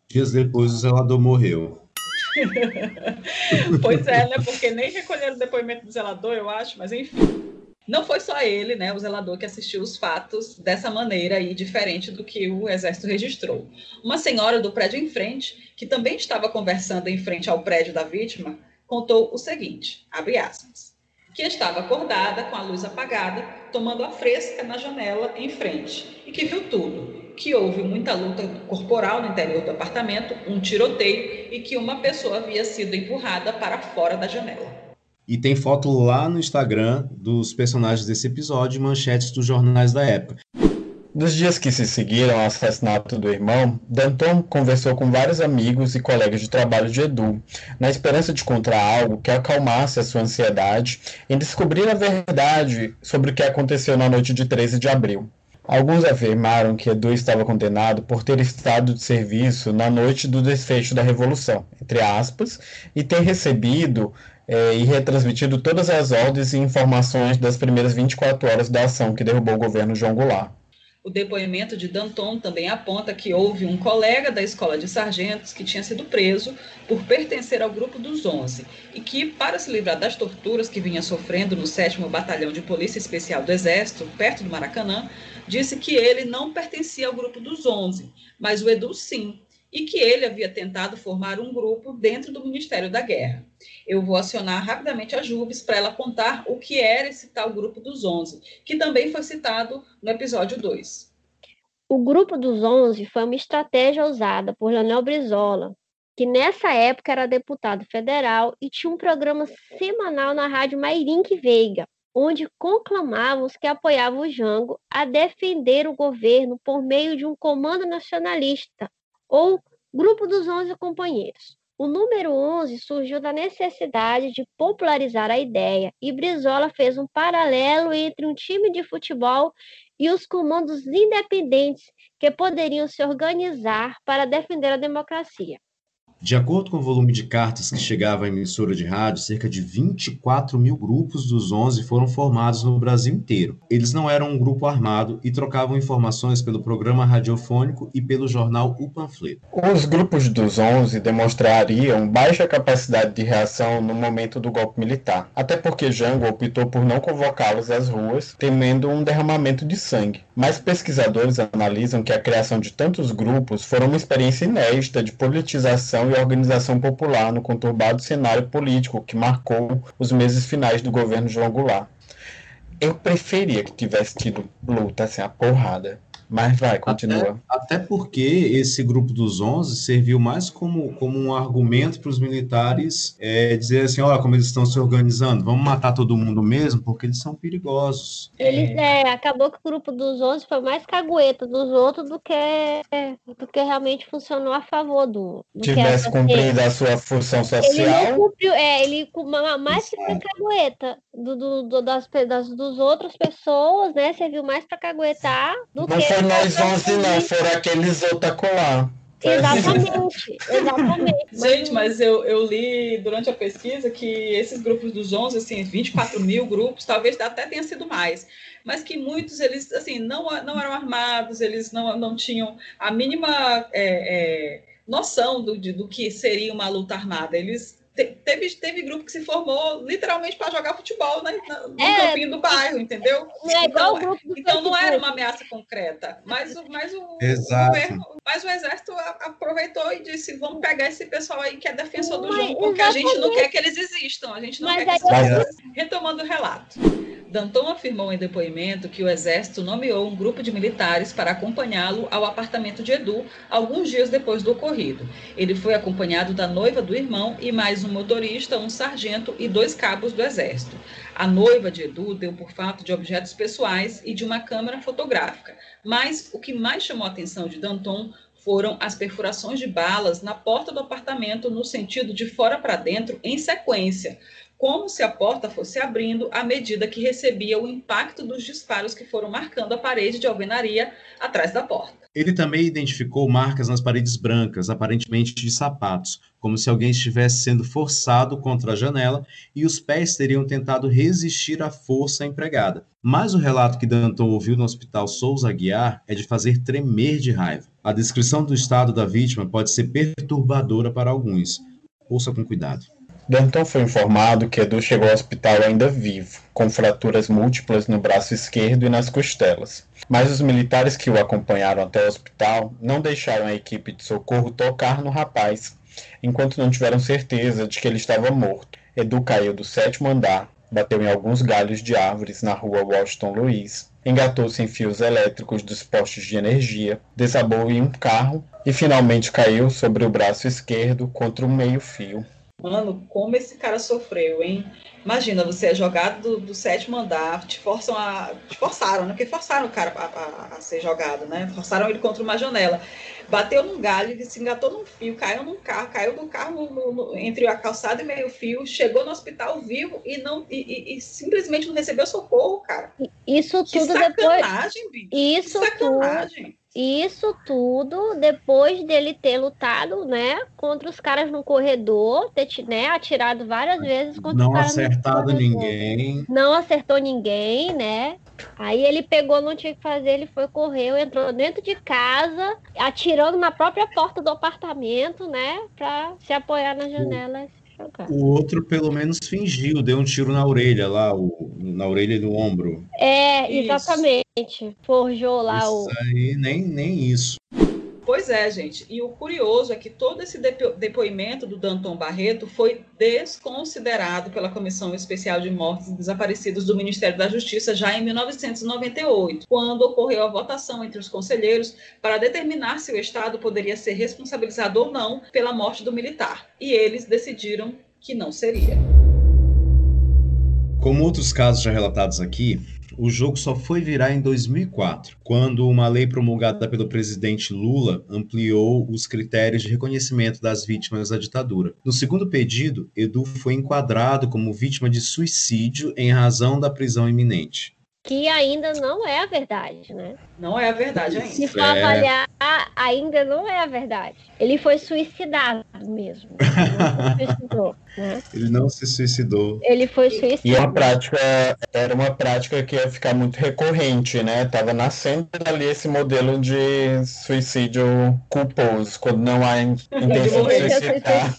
Dias depois, o zelador morreu. pois é, né? Porque nem recolheram o depoimento do zelador, eu acho, mas enfim. Não foi só ele, né, o zelador, que assistiu os fatos dessa maneira aí, diferente do que o exército registrou. Uma senhora do prédio em frente, que também estava conversando em frente ao prédio da vítima, contou o seguinte, abre aspas, que estava acordada com a luz apagada, tomando a fresca na janela em frente, e que viu tudo, que houve muita luta corporal no interior do apartamento, um tiroteio e que uma pessoa havia sido empurrada para fora da janela. E tem foto lá no Instagram dos personagens desse episódio, manchetes dos jornais da época. Nos dias que se seguiram ao assassinato do irmão, Danton conversou com vários amigos e colegas de trabalho de Edu, na esperança de encontrar algo que acalmasse a sua ansiedade em descobrir a verdade sobre o que aconteceu na noite de 13 de abril. Alguns afirmaram que Edu estava condenado por ter estado de serviço na noite do desfecho da Revolução, entre aspas, e ter recebido é, e retransmitido todas as ordens e informações das primeiras 24 horas da ação que derrubou o governo João Goulart. O depoimento de Danton também aponta que houve um colega da escola de sargentos que tinha sido preso por pertencer ao grupo dos 11 e que, para se livrar das torturas que vinha sofrendo no 7 Batalhão de Polícia Especial do Exército, perto do Maracanã, disse que ele não pertencia ao grupo dos 11, mas o Edu sim, e que ele havia tentado formar um grupo dentro do Ministério da Guerra. Eu vou acionar rapidamente a Jubes para ela contar o que era esse tal grupo dos 11, que também foi citado no episódio 2. O grupo dos 11 foi uma estratégia usada por Leonel Brizola, que nessa época era deputado federal e tinha um programa semanal na rádio Mairink Veiga, onde conclamavam os que apoiavam o Jango a defender o governo por meio de um comando nacionalista, ou Grupo dos Onze Companheiros. O número 11 surgiu da necessidade de popularizar a ideia, e Brizola fez um paralelo entre um time de futebol e os comandos independentes que poderiam se organizar para defender a democracia. De acordo com o volume de cartas que chegava à emissora de rádio, cerca de 24 mil grupos dos 11 foram formados no Brasil inteiro. Eles não eram um grupo armado e trocavam informações pelo programa radiofônico e pelo jornal O Panfleto. Os grupos dos 11 demonstrariam baixa capacidade de reação no momento do golpe militar, até porque Jango optou por não convocá-los às ruas, temendo um derramamento de sangue. Mas pesquisadores analisam que a criação de tantos grupos foi uma experiência inédita de politização e organização popular no conturbado cenário político que marcou os meses finais do governo João Goulart. Eu preferia que tivesse tido luta, assim, a porrada. Mas vai, continua. Até, até, porque esse grupo dos 11 serviu mais como, como um argumento para os militares é, dizer assim: olha como eles estão se organizando, vamos matar todo mundo mesmo, porque eles são perigosos. Eles, é, acabou que o grupo dos 11 foi mais cagueta dos outros do que, do que realmente funcionou a favor do. do Tivesse cumprido a sua função social. Ele não cumpriu, é, ele mais que foi cagueta do, do, do, das, das dos outras pessoas, né? Serviu mais para caguetar do não que foi nós 11, não, foram aqueles otacolá. Exatamente, exatamente. Gente, mas eu, eu li durante a pesquisa que esses grupos dos 11, assim, 24 mil grupos, talvez até tenha sido mais, mas que muitos, eles, assim, não, não eram armados, eles não, não tinham a mínima é, é, noção do, de, do que seria uma luta armada. Eles teve, teve grupo que se formou literalmente para jogar futebol né, no é, campinho do bairro, entendeu? É igual então, então não era uma ameaça concreta, mas, mas, o, o governo, mas o exército aproveitou e disse: vamos pegar esse pessoal aí que é defensor do jogo, porque a gente não quer que eles existam, a gente não mas quer que eles existam. Retomando o relato. Danton afirmou em depoimento que o Exército nomeou um grupo de militares para acompanhá-lo ao apartamento de Edu alguns dias depois do ocorrido. Ele foi acompanhado da noiva do irmão e mais um motorista, um sargento e dois cabos do Exército. A noiva de Edu deu por fato de objetos pessoais e de uma câmera fotográfica, mas o que mais chamou a atenção de Danton foram as perfurações de balas na porta do apartamento no sentido de fora para dentro em sequência como se a porta fosse abrindo à medida que recebia o impacto dos disparos que foram marcando a parede de alvenaria atrás da porta. Ele também identificou marcas nas paredes brancas, aparentemente de sapatos, como se alguém estivesse sendo forçado contra a janela e os pés teriam tentado resistir à força empregada. Mas o relato que Danton ouviu no hospital Souza Aguiar é de fazer tremer de raiva. A descrição do estado da vítima pode ser perturbadora para alguns. Ouça com cuidado. Danton foi informado que Edu chegou ao hospital ainda vivo, com fraturas múltiplas no braço esquerdo e nas costelas. Mas os militares que o acompanharam até o hospital não deixaram a equipe de socorro tocar no rapaz, enquanto não tiveram certeza de que ele estava morto. Edu caiu do sétimo andar, bateu em alguns galhos de árvores na rua Washington Luiz, engatou-se em fios elétricos dos postes de energia, desabou em um carro e finalmente caiu sobre o braço esquerdo contra um meio-fio. Mano, como esse cara sofreu, hein? Imagina, você é jogado do, do sétimo andar, te forçam a. Te forçaram, né? Porque forçaram o cara a, a, a, ser jogado, né? Forçaram ele contra uma janela. Bateu num galho, ele se engatou num fio, caiu num carro, caiu do carro no, no, entre a calçada e meio fio, chegou no hospital vivo e não e, e, e simplesmente não recebeu socorro, cara. Isso que tudo sacanagem, depois. Bicho. Isso que sacanagem. Tudo isso tudo depois dele ter lutado, né, contra os caras no corredor, ter, né, atirado várias vezes contra não os caras acertado ninguém. Não acertou ninguém, né? Aí ele pegou, não tinha que fazer, ele foi correu, entrou dentro de casa, atirando na própria porta do apartamento, né, para se apoiar nas janelas. O outro, pelo menos, fingiu, deu um tiro na orelha lá, o, na orelha e no ombro. É, exatamente. Isso. Forjou lá isso o. Aí, nem, nem isso. Pois é, gente. E o curioso é que todo esse depo depoimento do Danton Barreto foi desconsiderado pela Comissão Especial de Mortes e Desaparecidos do Ministério da Justiça já em 1998, quando ocorreu a votação entre os conselheiros para determinar se o Estado poderia ser responsabilizado ou não pela morte do militar. E eles decidiram que não seria. Como outros casos já relatados aqui, o jogo só foi virar em 2004, quando uma lei promulgada pelo presidente Lula ampliou os critérios de reconhecimento das vítimas da ditadura. No segundo pedido, Edu foi enquadrado como vítima de suicídio em razão da prisão iminente. que ainda não é a verdade, né? Não é a verdade ainda. Se for É. avaliar, ainda não é a verdade. Ele foi suicidado mesmo. Ele não se suicidou, né? Ele não se suicidou. Ele foi E suicidado. uma prática, era uma prática que ia ficar muito recorrente, né? Tava nascendo ali esse modelo de suicídio culposo, quando não há in- intenção de morrer. suicidar.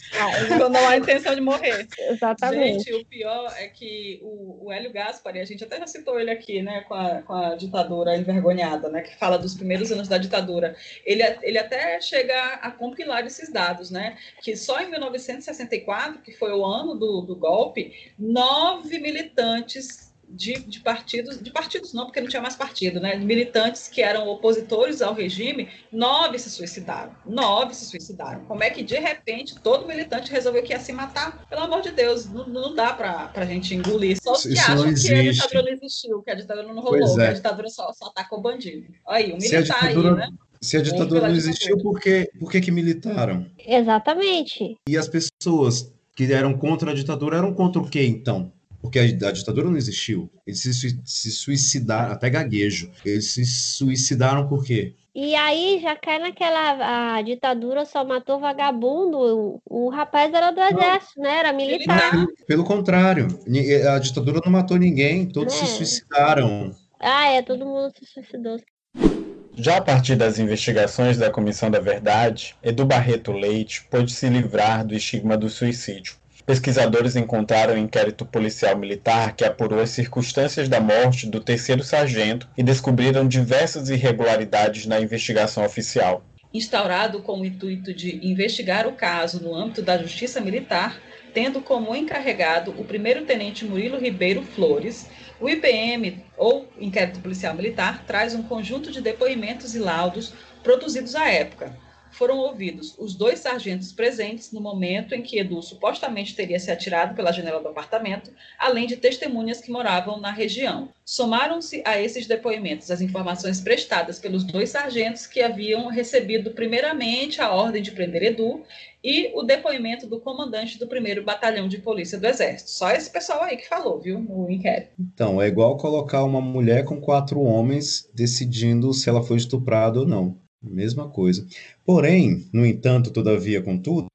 Quando não há intenção de morrer. Exatamente. Gente, o pior é que o, o Hélio Gaspari, a gente até já citou ele aqui, né, com a, com a ditadura envergonhada, né, que fala dos primeiros anos da ditadura. Ele, ele até chega a compilar esses dados, né, que só em 1964, que foi o ano do, do golpe, nove militantes de, de partidos, de partidos não, porque não tinha mais partido, né, militantes que eram opositores ao regime, nove se suicidaram. Nove se suicidaram. Como é que, de repente, todo militante resolveu que ia se matar? Pelo amor de Deus, não, não dá pra, pra gente engolir. Só os que Isso acham que a ditadura não existiu, que a ditadura não rolou, que é. a ditadura só, só atacou bandido. Aí, o a militar ditadura, aí, né? Se a ditadura não existiu, por que, por que que militaram? Exatamente. E as pessoas que eram contra a ditadura eram contra o quê, então? Porque a, a ditadura não existiu. Eles se, se suicidaram, até gaguejo. Eles se suicidaram por quê? E aí já cai naquela a ditadura só matou vagabundo. O, o rapaz era do exército, né? Era militar. Pelo, pelo contrário, a ditadura não matou ninguém, todos se É. suicidaram. Ah, é, todo mundo se suicidou. Já a partir das investigações da Comissão da Verdade, Edu Barreto Leite pôde se livrar do estigma do suicídio. Pesquisadores encontraram um inquérito policial militar que apurou as circunstâncias da morte do terceiro sargento e descobriram diversas irregularidades na investigação oficial. instaurado com o intuito de investigar o caso no âmbito da Justiça Militar, tendo como encarregado o primeiro-tenente Murilo Ribeiro Flores, o IPM, ou Inquérito Policial Militar, traz um conjunto de depoimentos e laudos produzidos à época. Foram ouvidos os dois sargentos presentes no momento em que Edu supostamente teria se atirado pela janela do apartamento, além de testemunhas que moravam na região. Somaram-se a esses depoimentos as informações prestadas pelos dois sargentos que haviam recebido primeiramente a ordem de prender Edu e o depoimento do comandante do primeiro batalhão de polícia do Exército. Só esse pessoal aí que falou, viu, no inquérito. Então, é igual colocar uma mulher com quatro homens decidindo se ela foi estuprada ou não. Mesma coisa. Porém, no entanto, todavia, contudo,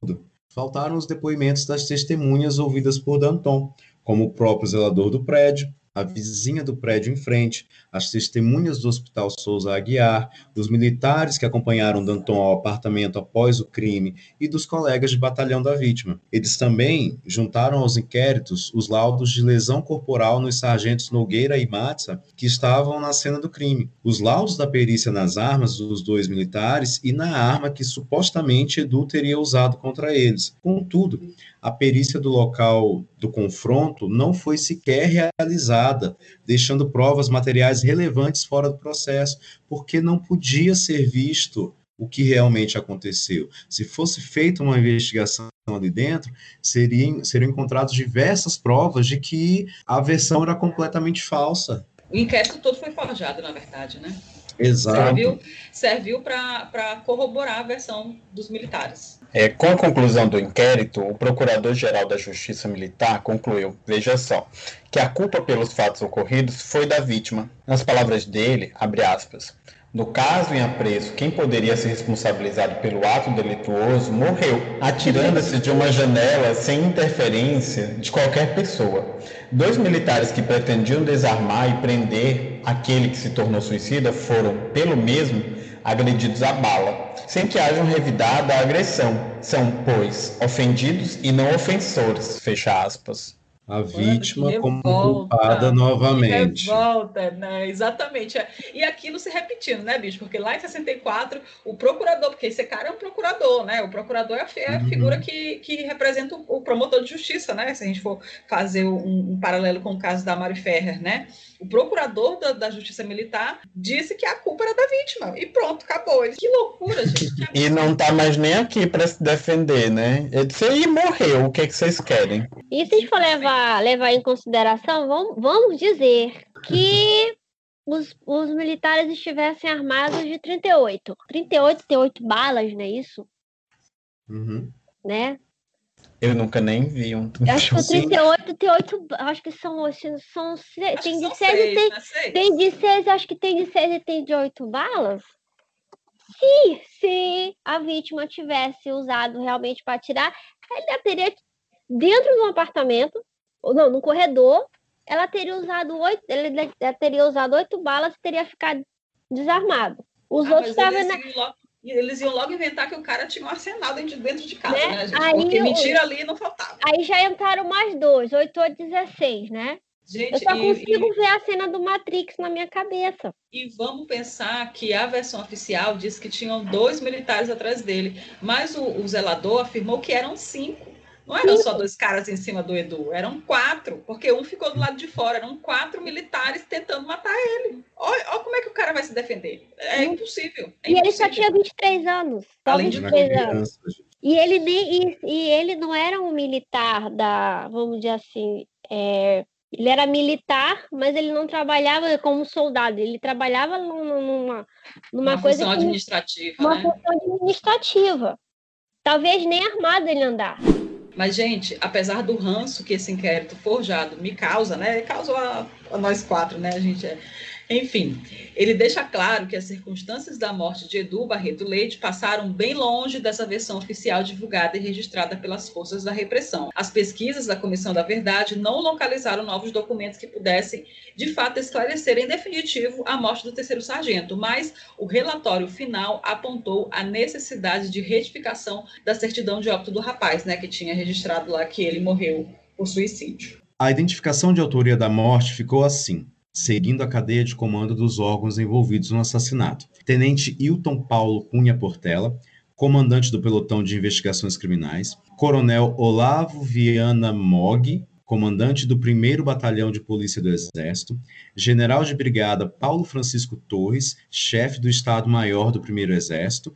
faltaram os depoimentos das testemunhas ouvidas por Danton, como o próprio zelador do prédio, a vizinha do prédio em frente, as testemunhas do Hospital Souza Aguiar, dos militares que acompanharam Danton ao apartamento após o crime e dos colegas de batalhão da vítima. Eles também juntaram aos inquéritos os laudos de lesão corporal nos sargentos Nogueira e Matza, que estavam na cena do crime, os laudos da perícia nas armas dos dois militares e na arma que supostamente Edu teria usado contra eles. Contudo, a perícia do local do confronto não foi sequer realizada, deixando provas materiais relevantes fora do processo, porque não podia ser visto o que realmente aconteceu. Se fosse feita uma investigação ali dentro, seriam, seriam encontradas diversas provas de que a versão era completamente falsa. O inquérito todo foi forjado, na verdade, né? Exato. Serviu, serviu para corroborar a versão dos militares. É, com a conclusão do inquérito, o Procurador-Geral da Justiça Militar concluiu, veja só, que a culpa pelos fatos ocorridos foi da vítima. Nas palavras dele, abre aspas, no caso em apreço, quem poderia ser responsabilizado pelo ato delituoso morreu, atirando-se de uma janela sem interferência de qualquer pessoa. Dois militares que pretendiam desarmar e prender aquele que se tornou suicida foram, pelo mesmo, agredidos a bala, sem que hajam revidado a agressão. São, pois, ofendidos e não ofensores. Fecha aspas. A vítima como culpada novamente. Revolta, né? Exatamente. E aquilo se repetindo, né, bicho? Porque lá em 64, o procurador, porque esse cara é um procurador, né? O procurador é a, é Uhum. figura que, que representa o, o promotor de justiça, né? Se a gente for fazer um, um paralelo com o caso da Mari Ferrer, né? O procurador da, da Justiça Militar disse que a culpa era da vítima. E pronto, acabou. Ele- Que loucura, gente. Que E não tá mais nem aqui para se defender, né? Ele disse, e morreu, o que, que vocês querem? E se a gente for levar, levar em consideração, vamos, vamos dizer que os, os militares estivessem armados de 38. 38 tem 8 balas, não é isso? Uhum. Né? Eu nunca nem vi um. Eu acho que o 38 tem oito. Acho que são. são tem de 6 e tem. Né? Tem de 6, acho que tem de 6 e tem de 8 balas. Se, se a vítima tivesse usado realmente para atirar, ela teria dentro de um apartamento, ou não, no corredor, ela teria usado oito, ele teria usado oito balas e teria ficado desarmado. Os ah, outros estavam na... eles iam logo inventar que o cara tinha um arsenal dentro, dentro de casa, né, né gente? Aí, Porque mentira ali não faltava. Aí já entraram mais dois, 8 ou 16, né? Gente, eu só consigo e, ver a cena do Matrix na minha cabeça. E vamos pensar que a versão oficial diz que tinham dois militares atrás dele, mas o, o zelador afirmou que eram cinco. Não eram só dois caras em cima do Edu, eram quatro, porque um ficou do lado de fora, eram quatro militares tentando matar ele. É defender. É impossível. É e impossível. ele só tinha 23 anos. Além de 23 anos. E ele, nem, e, e, ele não era um militar da, vamos dizer assim, é, ele era militar, mas ele não trabalhava como soldado, ele trabalhava numa, numa uma coisa. Função administrativa, uma né? função administrativa. Talvez nem armado ele andar. Mas, gente, apesar do ranço que esse inquérito forjado me causa, né? Causou a, a nós quatro, né? A gente é enfim, ele deixa claro que as circunstâncias da morte de Edu Barreto Leite passaram bem longe dessa versão oficial divulgada e registrada pelas forças da repressão. As pesquisas da Comissão da Verdade não localizaram novos documentos que pudessem, de fato, esclarecer em definitivo a morte do terceiro sargento, mas o relatório final apontou a necessidade de retificação da certidão de óbito do rapaz, né, que tinha registrado lá que ele morreu por suicídio. A identificação de autoria da morte ficou assim seguindo a cadeia de comando dos órgãos envolvidos no assassinato. Tenente Hilton Paulo Cunha Portela, comandante do pelotão de investigações criminais, Coronel Olavo Viana Mog, comandante do 1 Batalhão de Polícia do Exército, General de Brigada Paulo Francisco Torres, chefe do Estado-Maior do 1 Exército,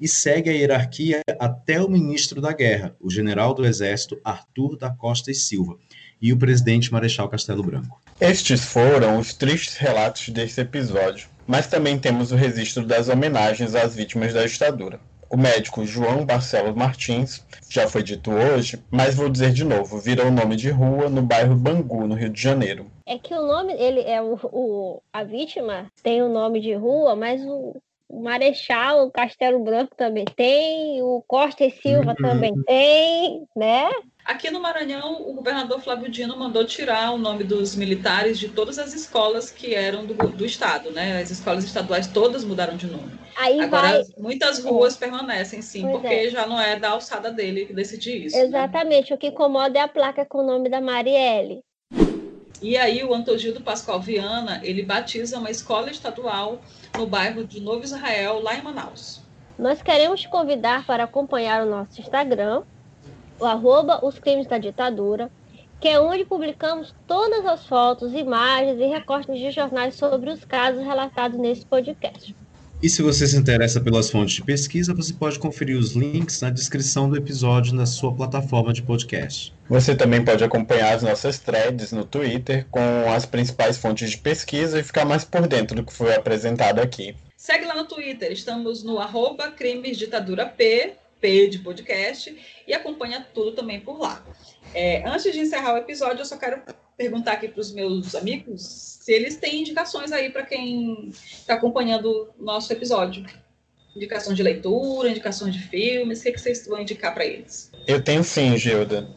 e segue a hierarquia até o ministro da Guerra, o general do Exército Arthur da Costa e Silva, e o presidente Marechal Castelo Branco. Estes foram os tristes relatos desse episódio, mas também temos o registro das homenagens às vítimas da ditadura. O médico João Barcelos Martins, já foi dito hoje, mas vou dizer de novo, virou nome de rua no bairro Bangu, no Rio de Janeiro. É que o nome, ele é o, o a vítima tem o nome de rua, mas o, o Marechal, o Castelo Branco também tem, o Costa e Silva uhum. também tem, né? Aqui no Maranhão, o governador Flávio Dino mandou tirar o nome dos militares de todas as escolas que eram do, do estado, né? As escolas estaduais todas mudaram de nome. Aí Agora, vai... muitas ruas é. permanecem, sim, pois porque é. já não é da alçada dele decidir isso. Né? Exatamente. Né? O que incomoda é a placa com o nome da Marielle. E aí o Antogildo Pascoal Viana, ele batiza uma escola estadual no bairro de Novo Israel, lá em Manaus. Nós queremos te convidar para acompanhar o nosso Instagram, o arroba os crimes da ditadura, que é onde publicamos todas as fotos, imagens e recortes de jornais sobre os casos relatados nesse podcast. E se você se interessa pelas fontes de pesquisa, você pode conferir os links na descrição do episódio na sua plataforma de podcast. Você também pode acompanhar as nossas threads no Twitter com as principais fontes de pesquisa e ficar mais por dentro do que foi apresentado aqui. Segue lá no Twitter, estamos no arroba crimes ditadura P, de podcast, e acompanha tudo também por lá. É, antes de encerrar o episódio, eu só quero perguntar aqui para os meus amigos se eles têm indicações aí para quem está acompanhando o nosso episódio. Indicação de leitura, indicação de filmes, o que, que vocês vão indicar para eles? Eu tenho sim, Gilda.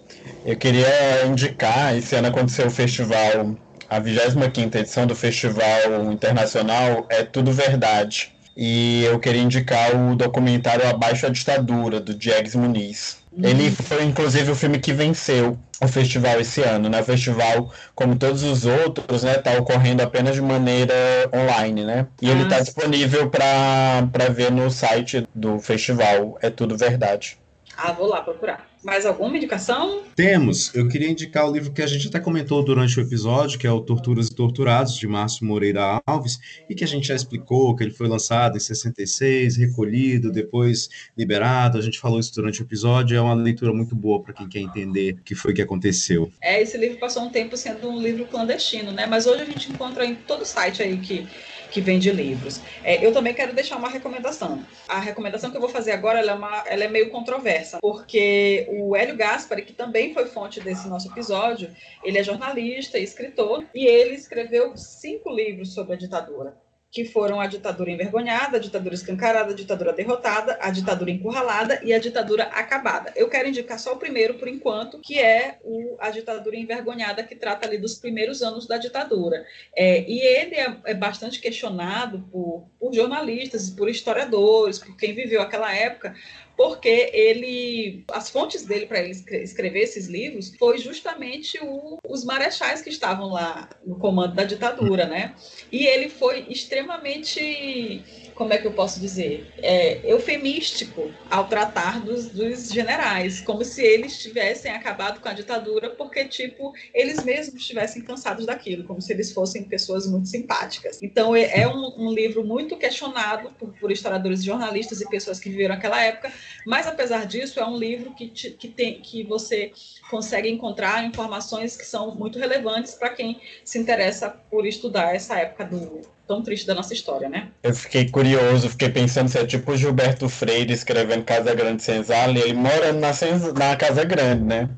Eu queria indicar, esse ano aconteceu o festival, a 25ª edição do Festival Internacional É Tudo Verdade. E eu queria indicar o documentário Abaixo a Ditadura, do Jags Muniz. Uhum. Ele foi, inclusive, o filme que venceu o festival esse ano, né? O festival, como todos os outros, né, tá ocorrendo apenas de maneira online, né? E ah, ele tá disponível para ver no site do festival. É tudo verdade. Ah, vou lá procurar. Mais alguma indicação? Temos. Eu queria indicar o livro que a gente até comentou durante o episódio, que é o Torturas e Torturados, de Márcio Moreira Alves, e que a gente já explicou que ele foi lançado em 66, recolhido, depois liberado. A gente falou isso durante o episódio. É uma leitura muito boa para quem quer entender o que foi que aconteceu. É, esse livro passou um tempo sendo um livro clandestino, né? Mas hoje a gente encontra em todo site aí que que vende livros. É, eu também quero deixar uma recomendação. A recomendação que eu vou fazer agora ela é, uma, ela é meio controversa, porque o Hélio Gaspari, que também foi fonte desse nosso episódio, ele é jornalista e escritor, e ele escreveu cinco livros sobre a ditadura que foram a ditadura envergonhada, a ditadura escancarada, a ditadura derrotada, a ditadura encurralada e a ditadura acabada. Eu quero indicar só o primeiro, por enquanto, que é o, a ditadura envergonhada, que trata ali dos primeiros anos da ditadura. É, e ele é, é bastante questionado por, por jornalistas, por historiadores, por quem viveu aquela época, porque ele, as fontes dele para ele escrever esses livros foi justamente o, os marechais que estavam lá no comando da ditadura, né? E ele foi extremamente como é que eu posso dizer, é, eufemístico ao tratar dos, dos, generais, como se eles tivessem acabado com a ditadura porque, tipo, eles mesmos estivessem cansados daquilo, como se eles fossem pessoas muito simpáticas. Então, é, é um, um, livro muito questionado por, por, historiadores jornalistas e pessoas que viveram aquela época, mas, apesar disso, é um livro que, te, que, tem, que você consegue encontrar informações que são muito relevantes para quem se interessa por estudar essa época do, tão triste da nossa história, né? Eu fiquei curioso, fiquei pensando se é tipo o Gilberto Freire escrevendo Casa Grande Senzala e ele morando na, na Casa Grande, né?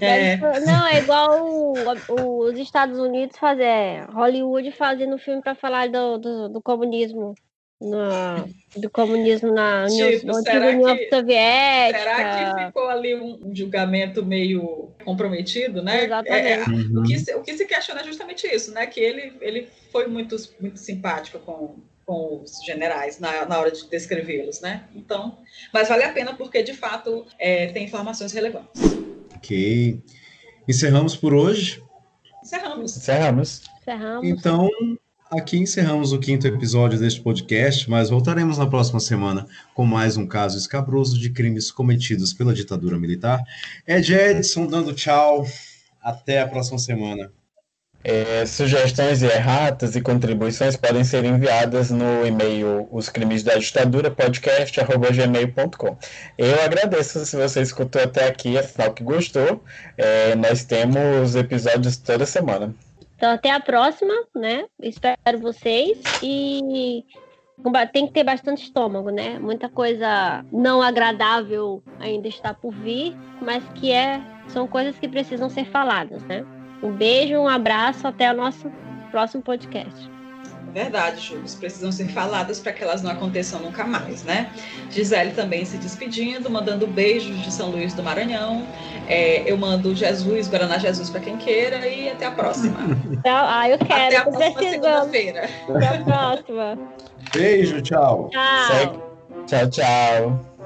É. Não, é igual o, o, os Estados Unidos fazer, Hollywood fazendo filme para falar do, do, do comunismo no, do comunismo na tipo, União, será União que, Soviética. Será que ficou ali um, julgamento meio comprometido, né? Exatamente. É, uhum. o, que se, o que se questiona é justamente isso, né? Que ele, ele foi muito, muito simpático com, com os generais na, na hora de descrevê-los, né? Então, mas vale a pena porque, de fato, é, tem informações relevantes. Ok. Encerramos por hoje? Encerramos. Encerramos. Encerramos. Então, Aqui encerramos o quinto episódio deste podcast, mas voltaremos na próxima semana com mais um caso escabroso de crimes cometidos pela ditadura militar. Ed Edson dando tchau. Até a próxima semana. É, sugestões e erratas e contribuições podem ser enviadas no e-mail os crimes da ditadura podcast@gmail.com. Eu agradeço se você escutou até aqui, afinal que gostou. É, nós temos episódios toda semana. Então, até a próxima, né? Espero vocês. E tem que ter bastante estômago, né? Muita coisa não agradável ainda está por vir, mas que é, são coisas que precisam ser faladas, né? Um beijo, um abraço, até o nosso próximo podcast. Verdade, Júlio, precisam ser faladas para que elas não aconteçam nunca mais, né? Gisele também se despedindo, mandando beijos de São Luís do Maranhão. É, eu mando Jesus, Guaraná Jesus para quem queira e até a próxima. ah, eu quero. Até a próxima segunda-feira. Até a próxima. Beijo, tchau. Tchau. Tchau, tchau.